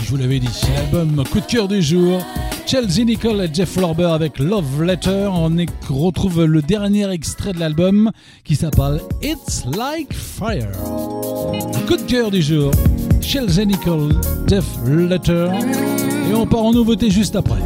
je vous l'avais dit. L'album coup de cœur du jour. Chelsea Nicole et Jeff Lorber avec Love Letter. On retrouve le dernier extrait de l'album qui s'appelle It's Like Fire. Coup de cœur du jour. Chelsea Nicole, Jeff Letter. Et on part en nouveauté juste après.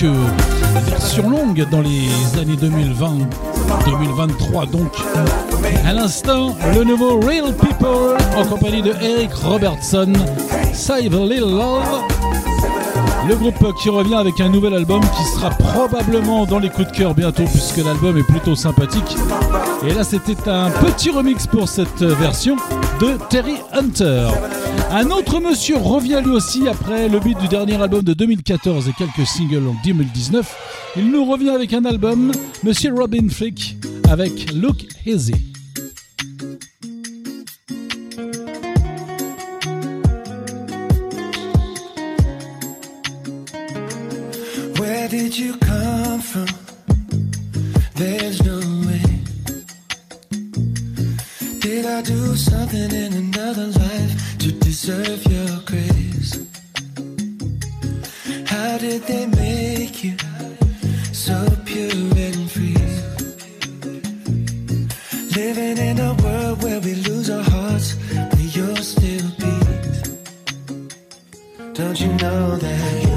quelques longue dans les années 2020-2023 donc. À l'instant, le nouveau Real People en compagnie de Eric Robertson, Save a Little Love. Le groupe qui revient avec un nouvel album qui sera probablement dans les coups de cœur bientôt puisque l'album est plutôt sympathique. Et là c'était un petit remix pour cette version de Terry Hunter. Un autre monsieur revient lui aussi après le beat du dernier album de 2014 et quelques singles en 2019. Il nous revient avec un album, Monsieur Robin Flick, avec Look Easy. Don't you know that?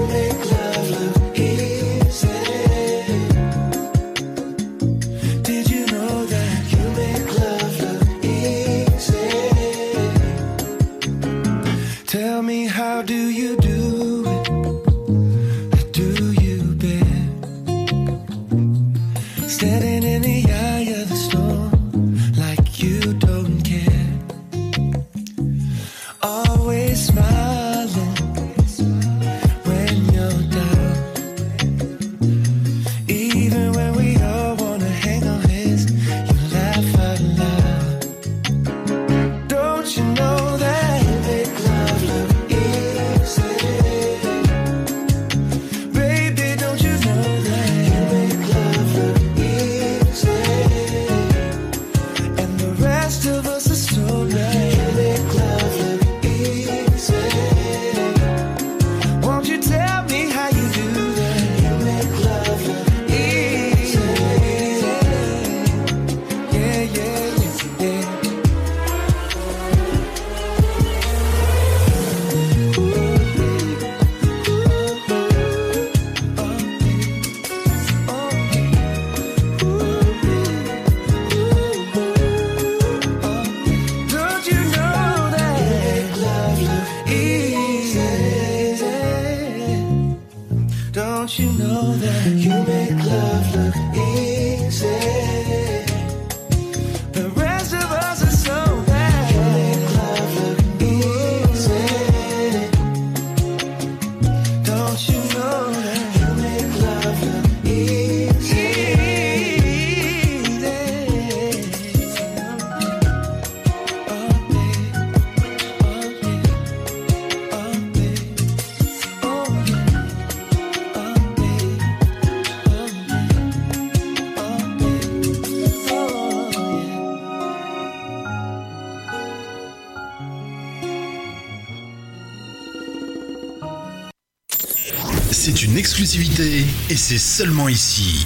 Et c'est seulement ici.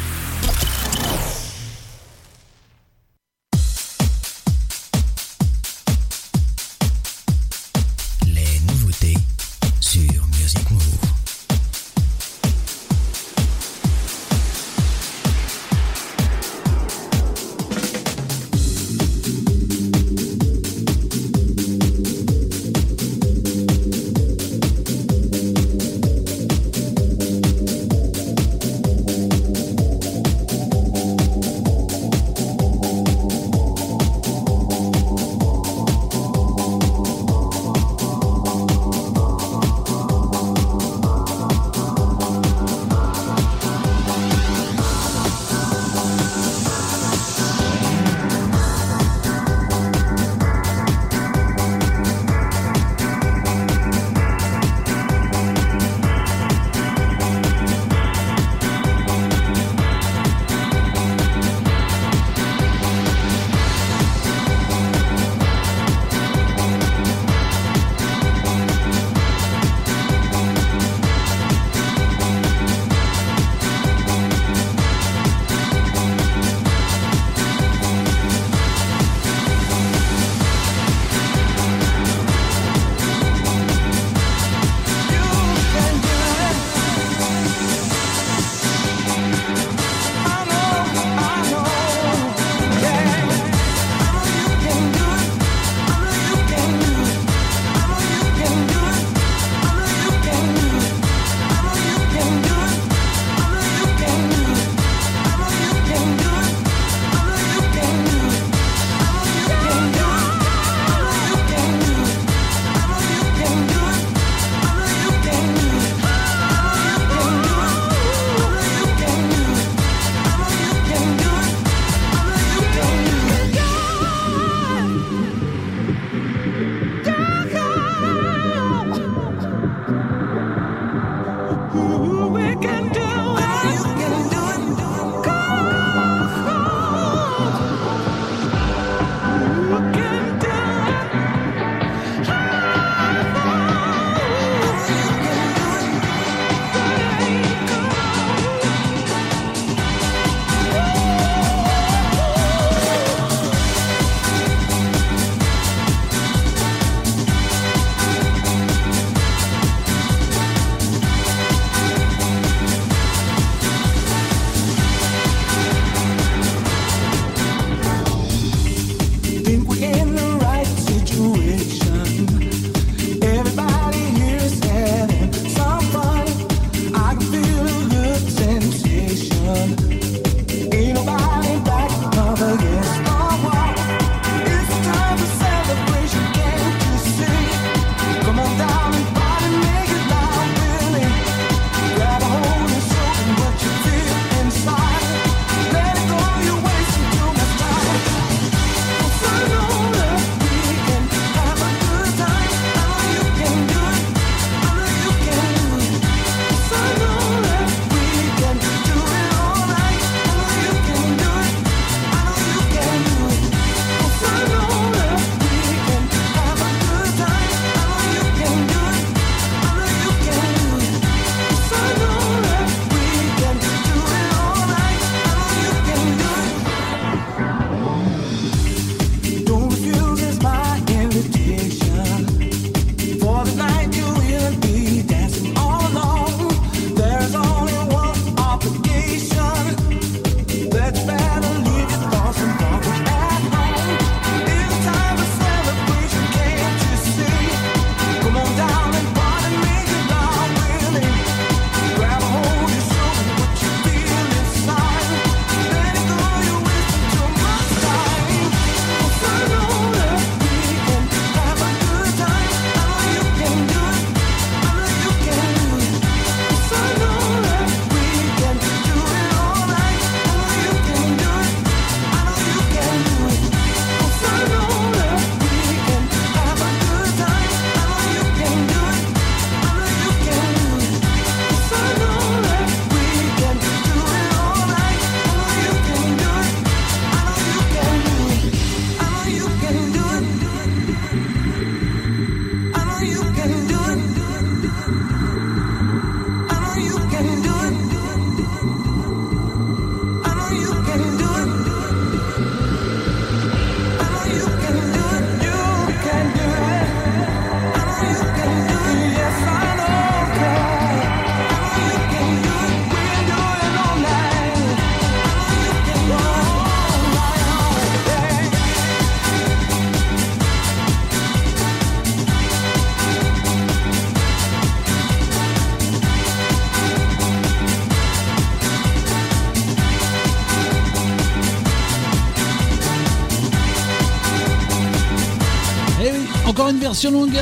Version longue.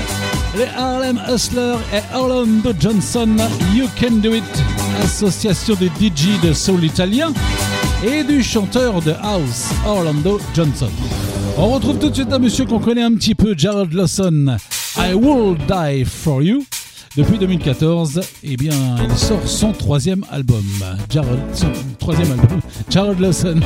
Les Harlem Hustlers et Orlando Johnson, You Can Do It, association des DJ de soul italien et du chanteur de house, Orlando Johnson. On retrouve tout de suite un monsieur qu'on connaît un petit peu, Jared Lawson, I Will Die For You. Depuis 2014, eh bien, il sort son troisième album. Son troisième album, Jared Lawson.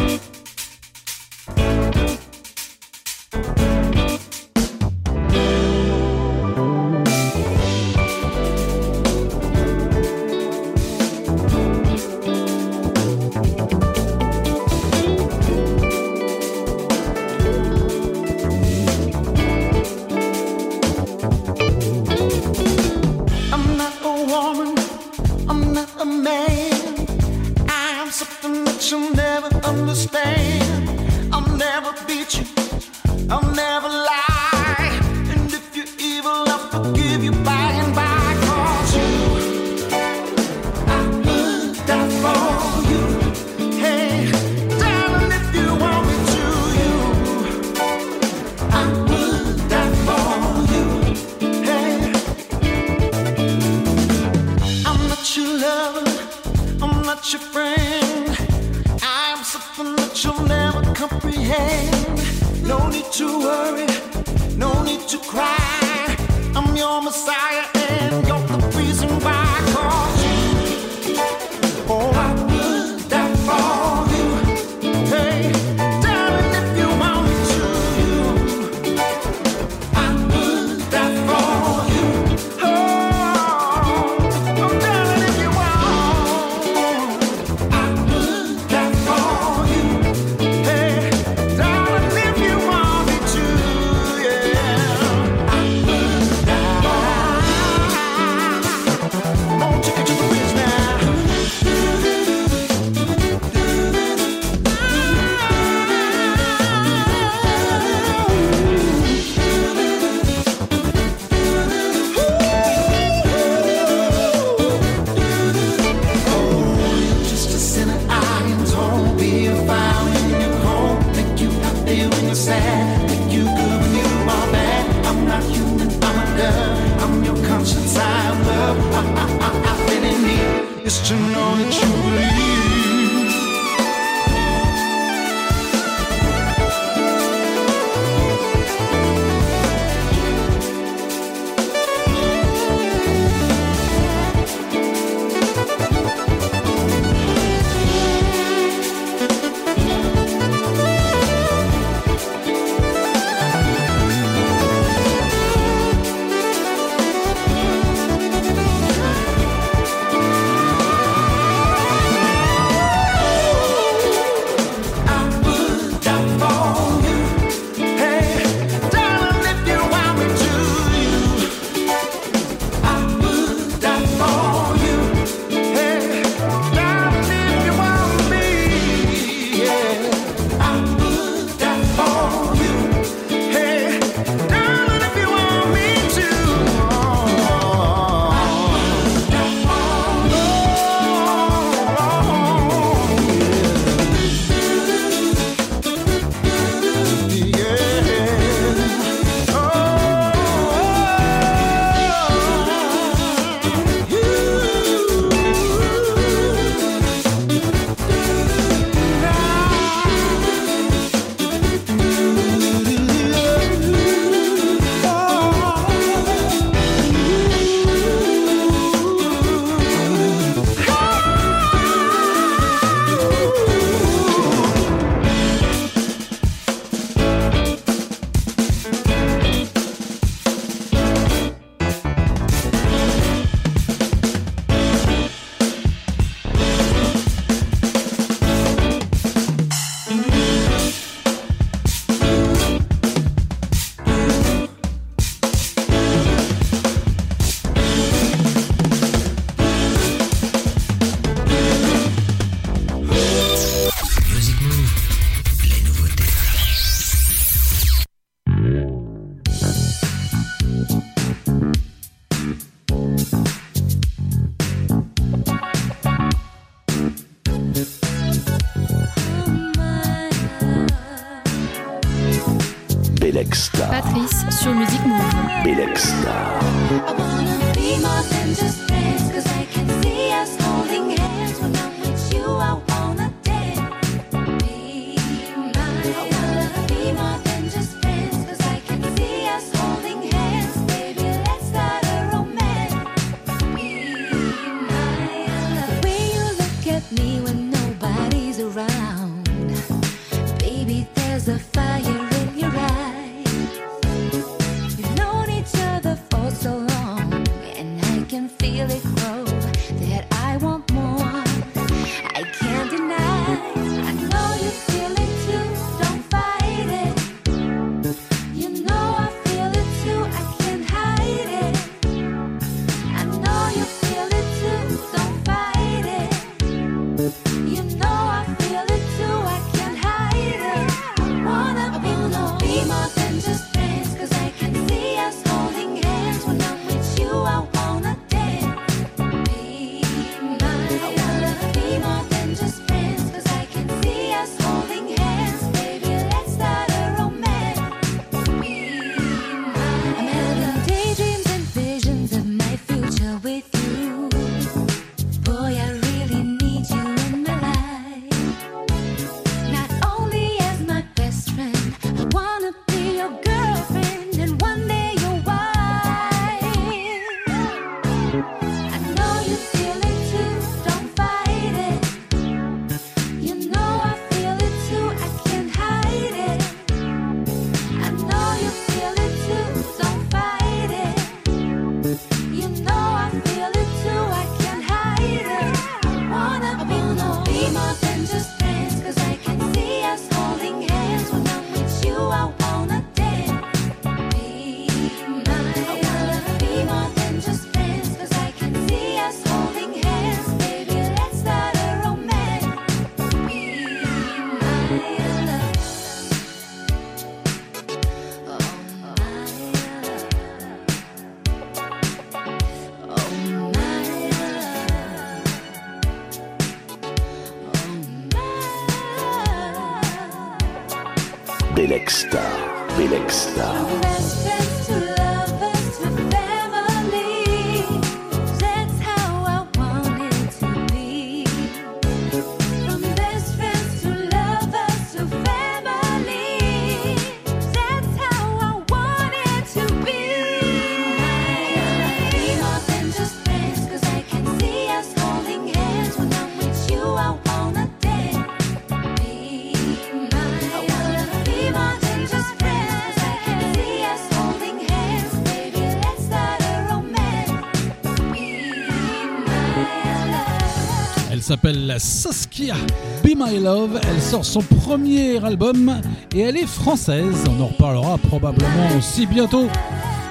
s'appelle Saskia Be My Love. Elle sort son premier album et elle est française. On en reparlera probablement aussi bientôt.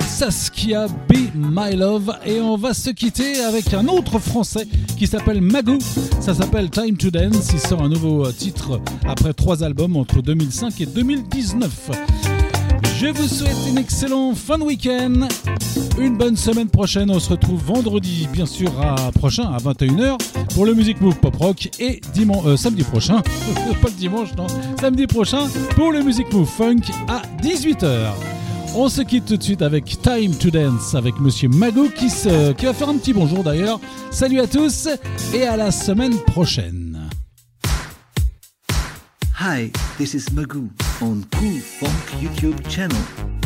Saskia Be My Love et on va se quitter avec un autre français qui s'appelle Magoo. Ça s'appelle Time to Dance. Il sort un nouveau euh, titre après trois albums entre 2005 et 2019. Je vous souhaite une excellente fin de week-end. Une bonne semaine prochaine, on se retrouve vendredi, bien sûr, à prochain à 21h pour le Music Move Pop Rock et dimanche, euh, samedi prochain, pas le dimanche, non, samedi prochain pour le Music Move Funk à 18h. On se quitte tout de suite avec Time to Dance avec Monsieur Mago qui, qui va faire un petit bonjour d'ailleurs. Salut à tous et à la semaine prochaine. Hi, this is Magoo on Cool Funk YouTube channel.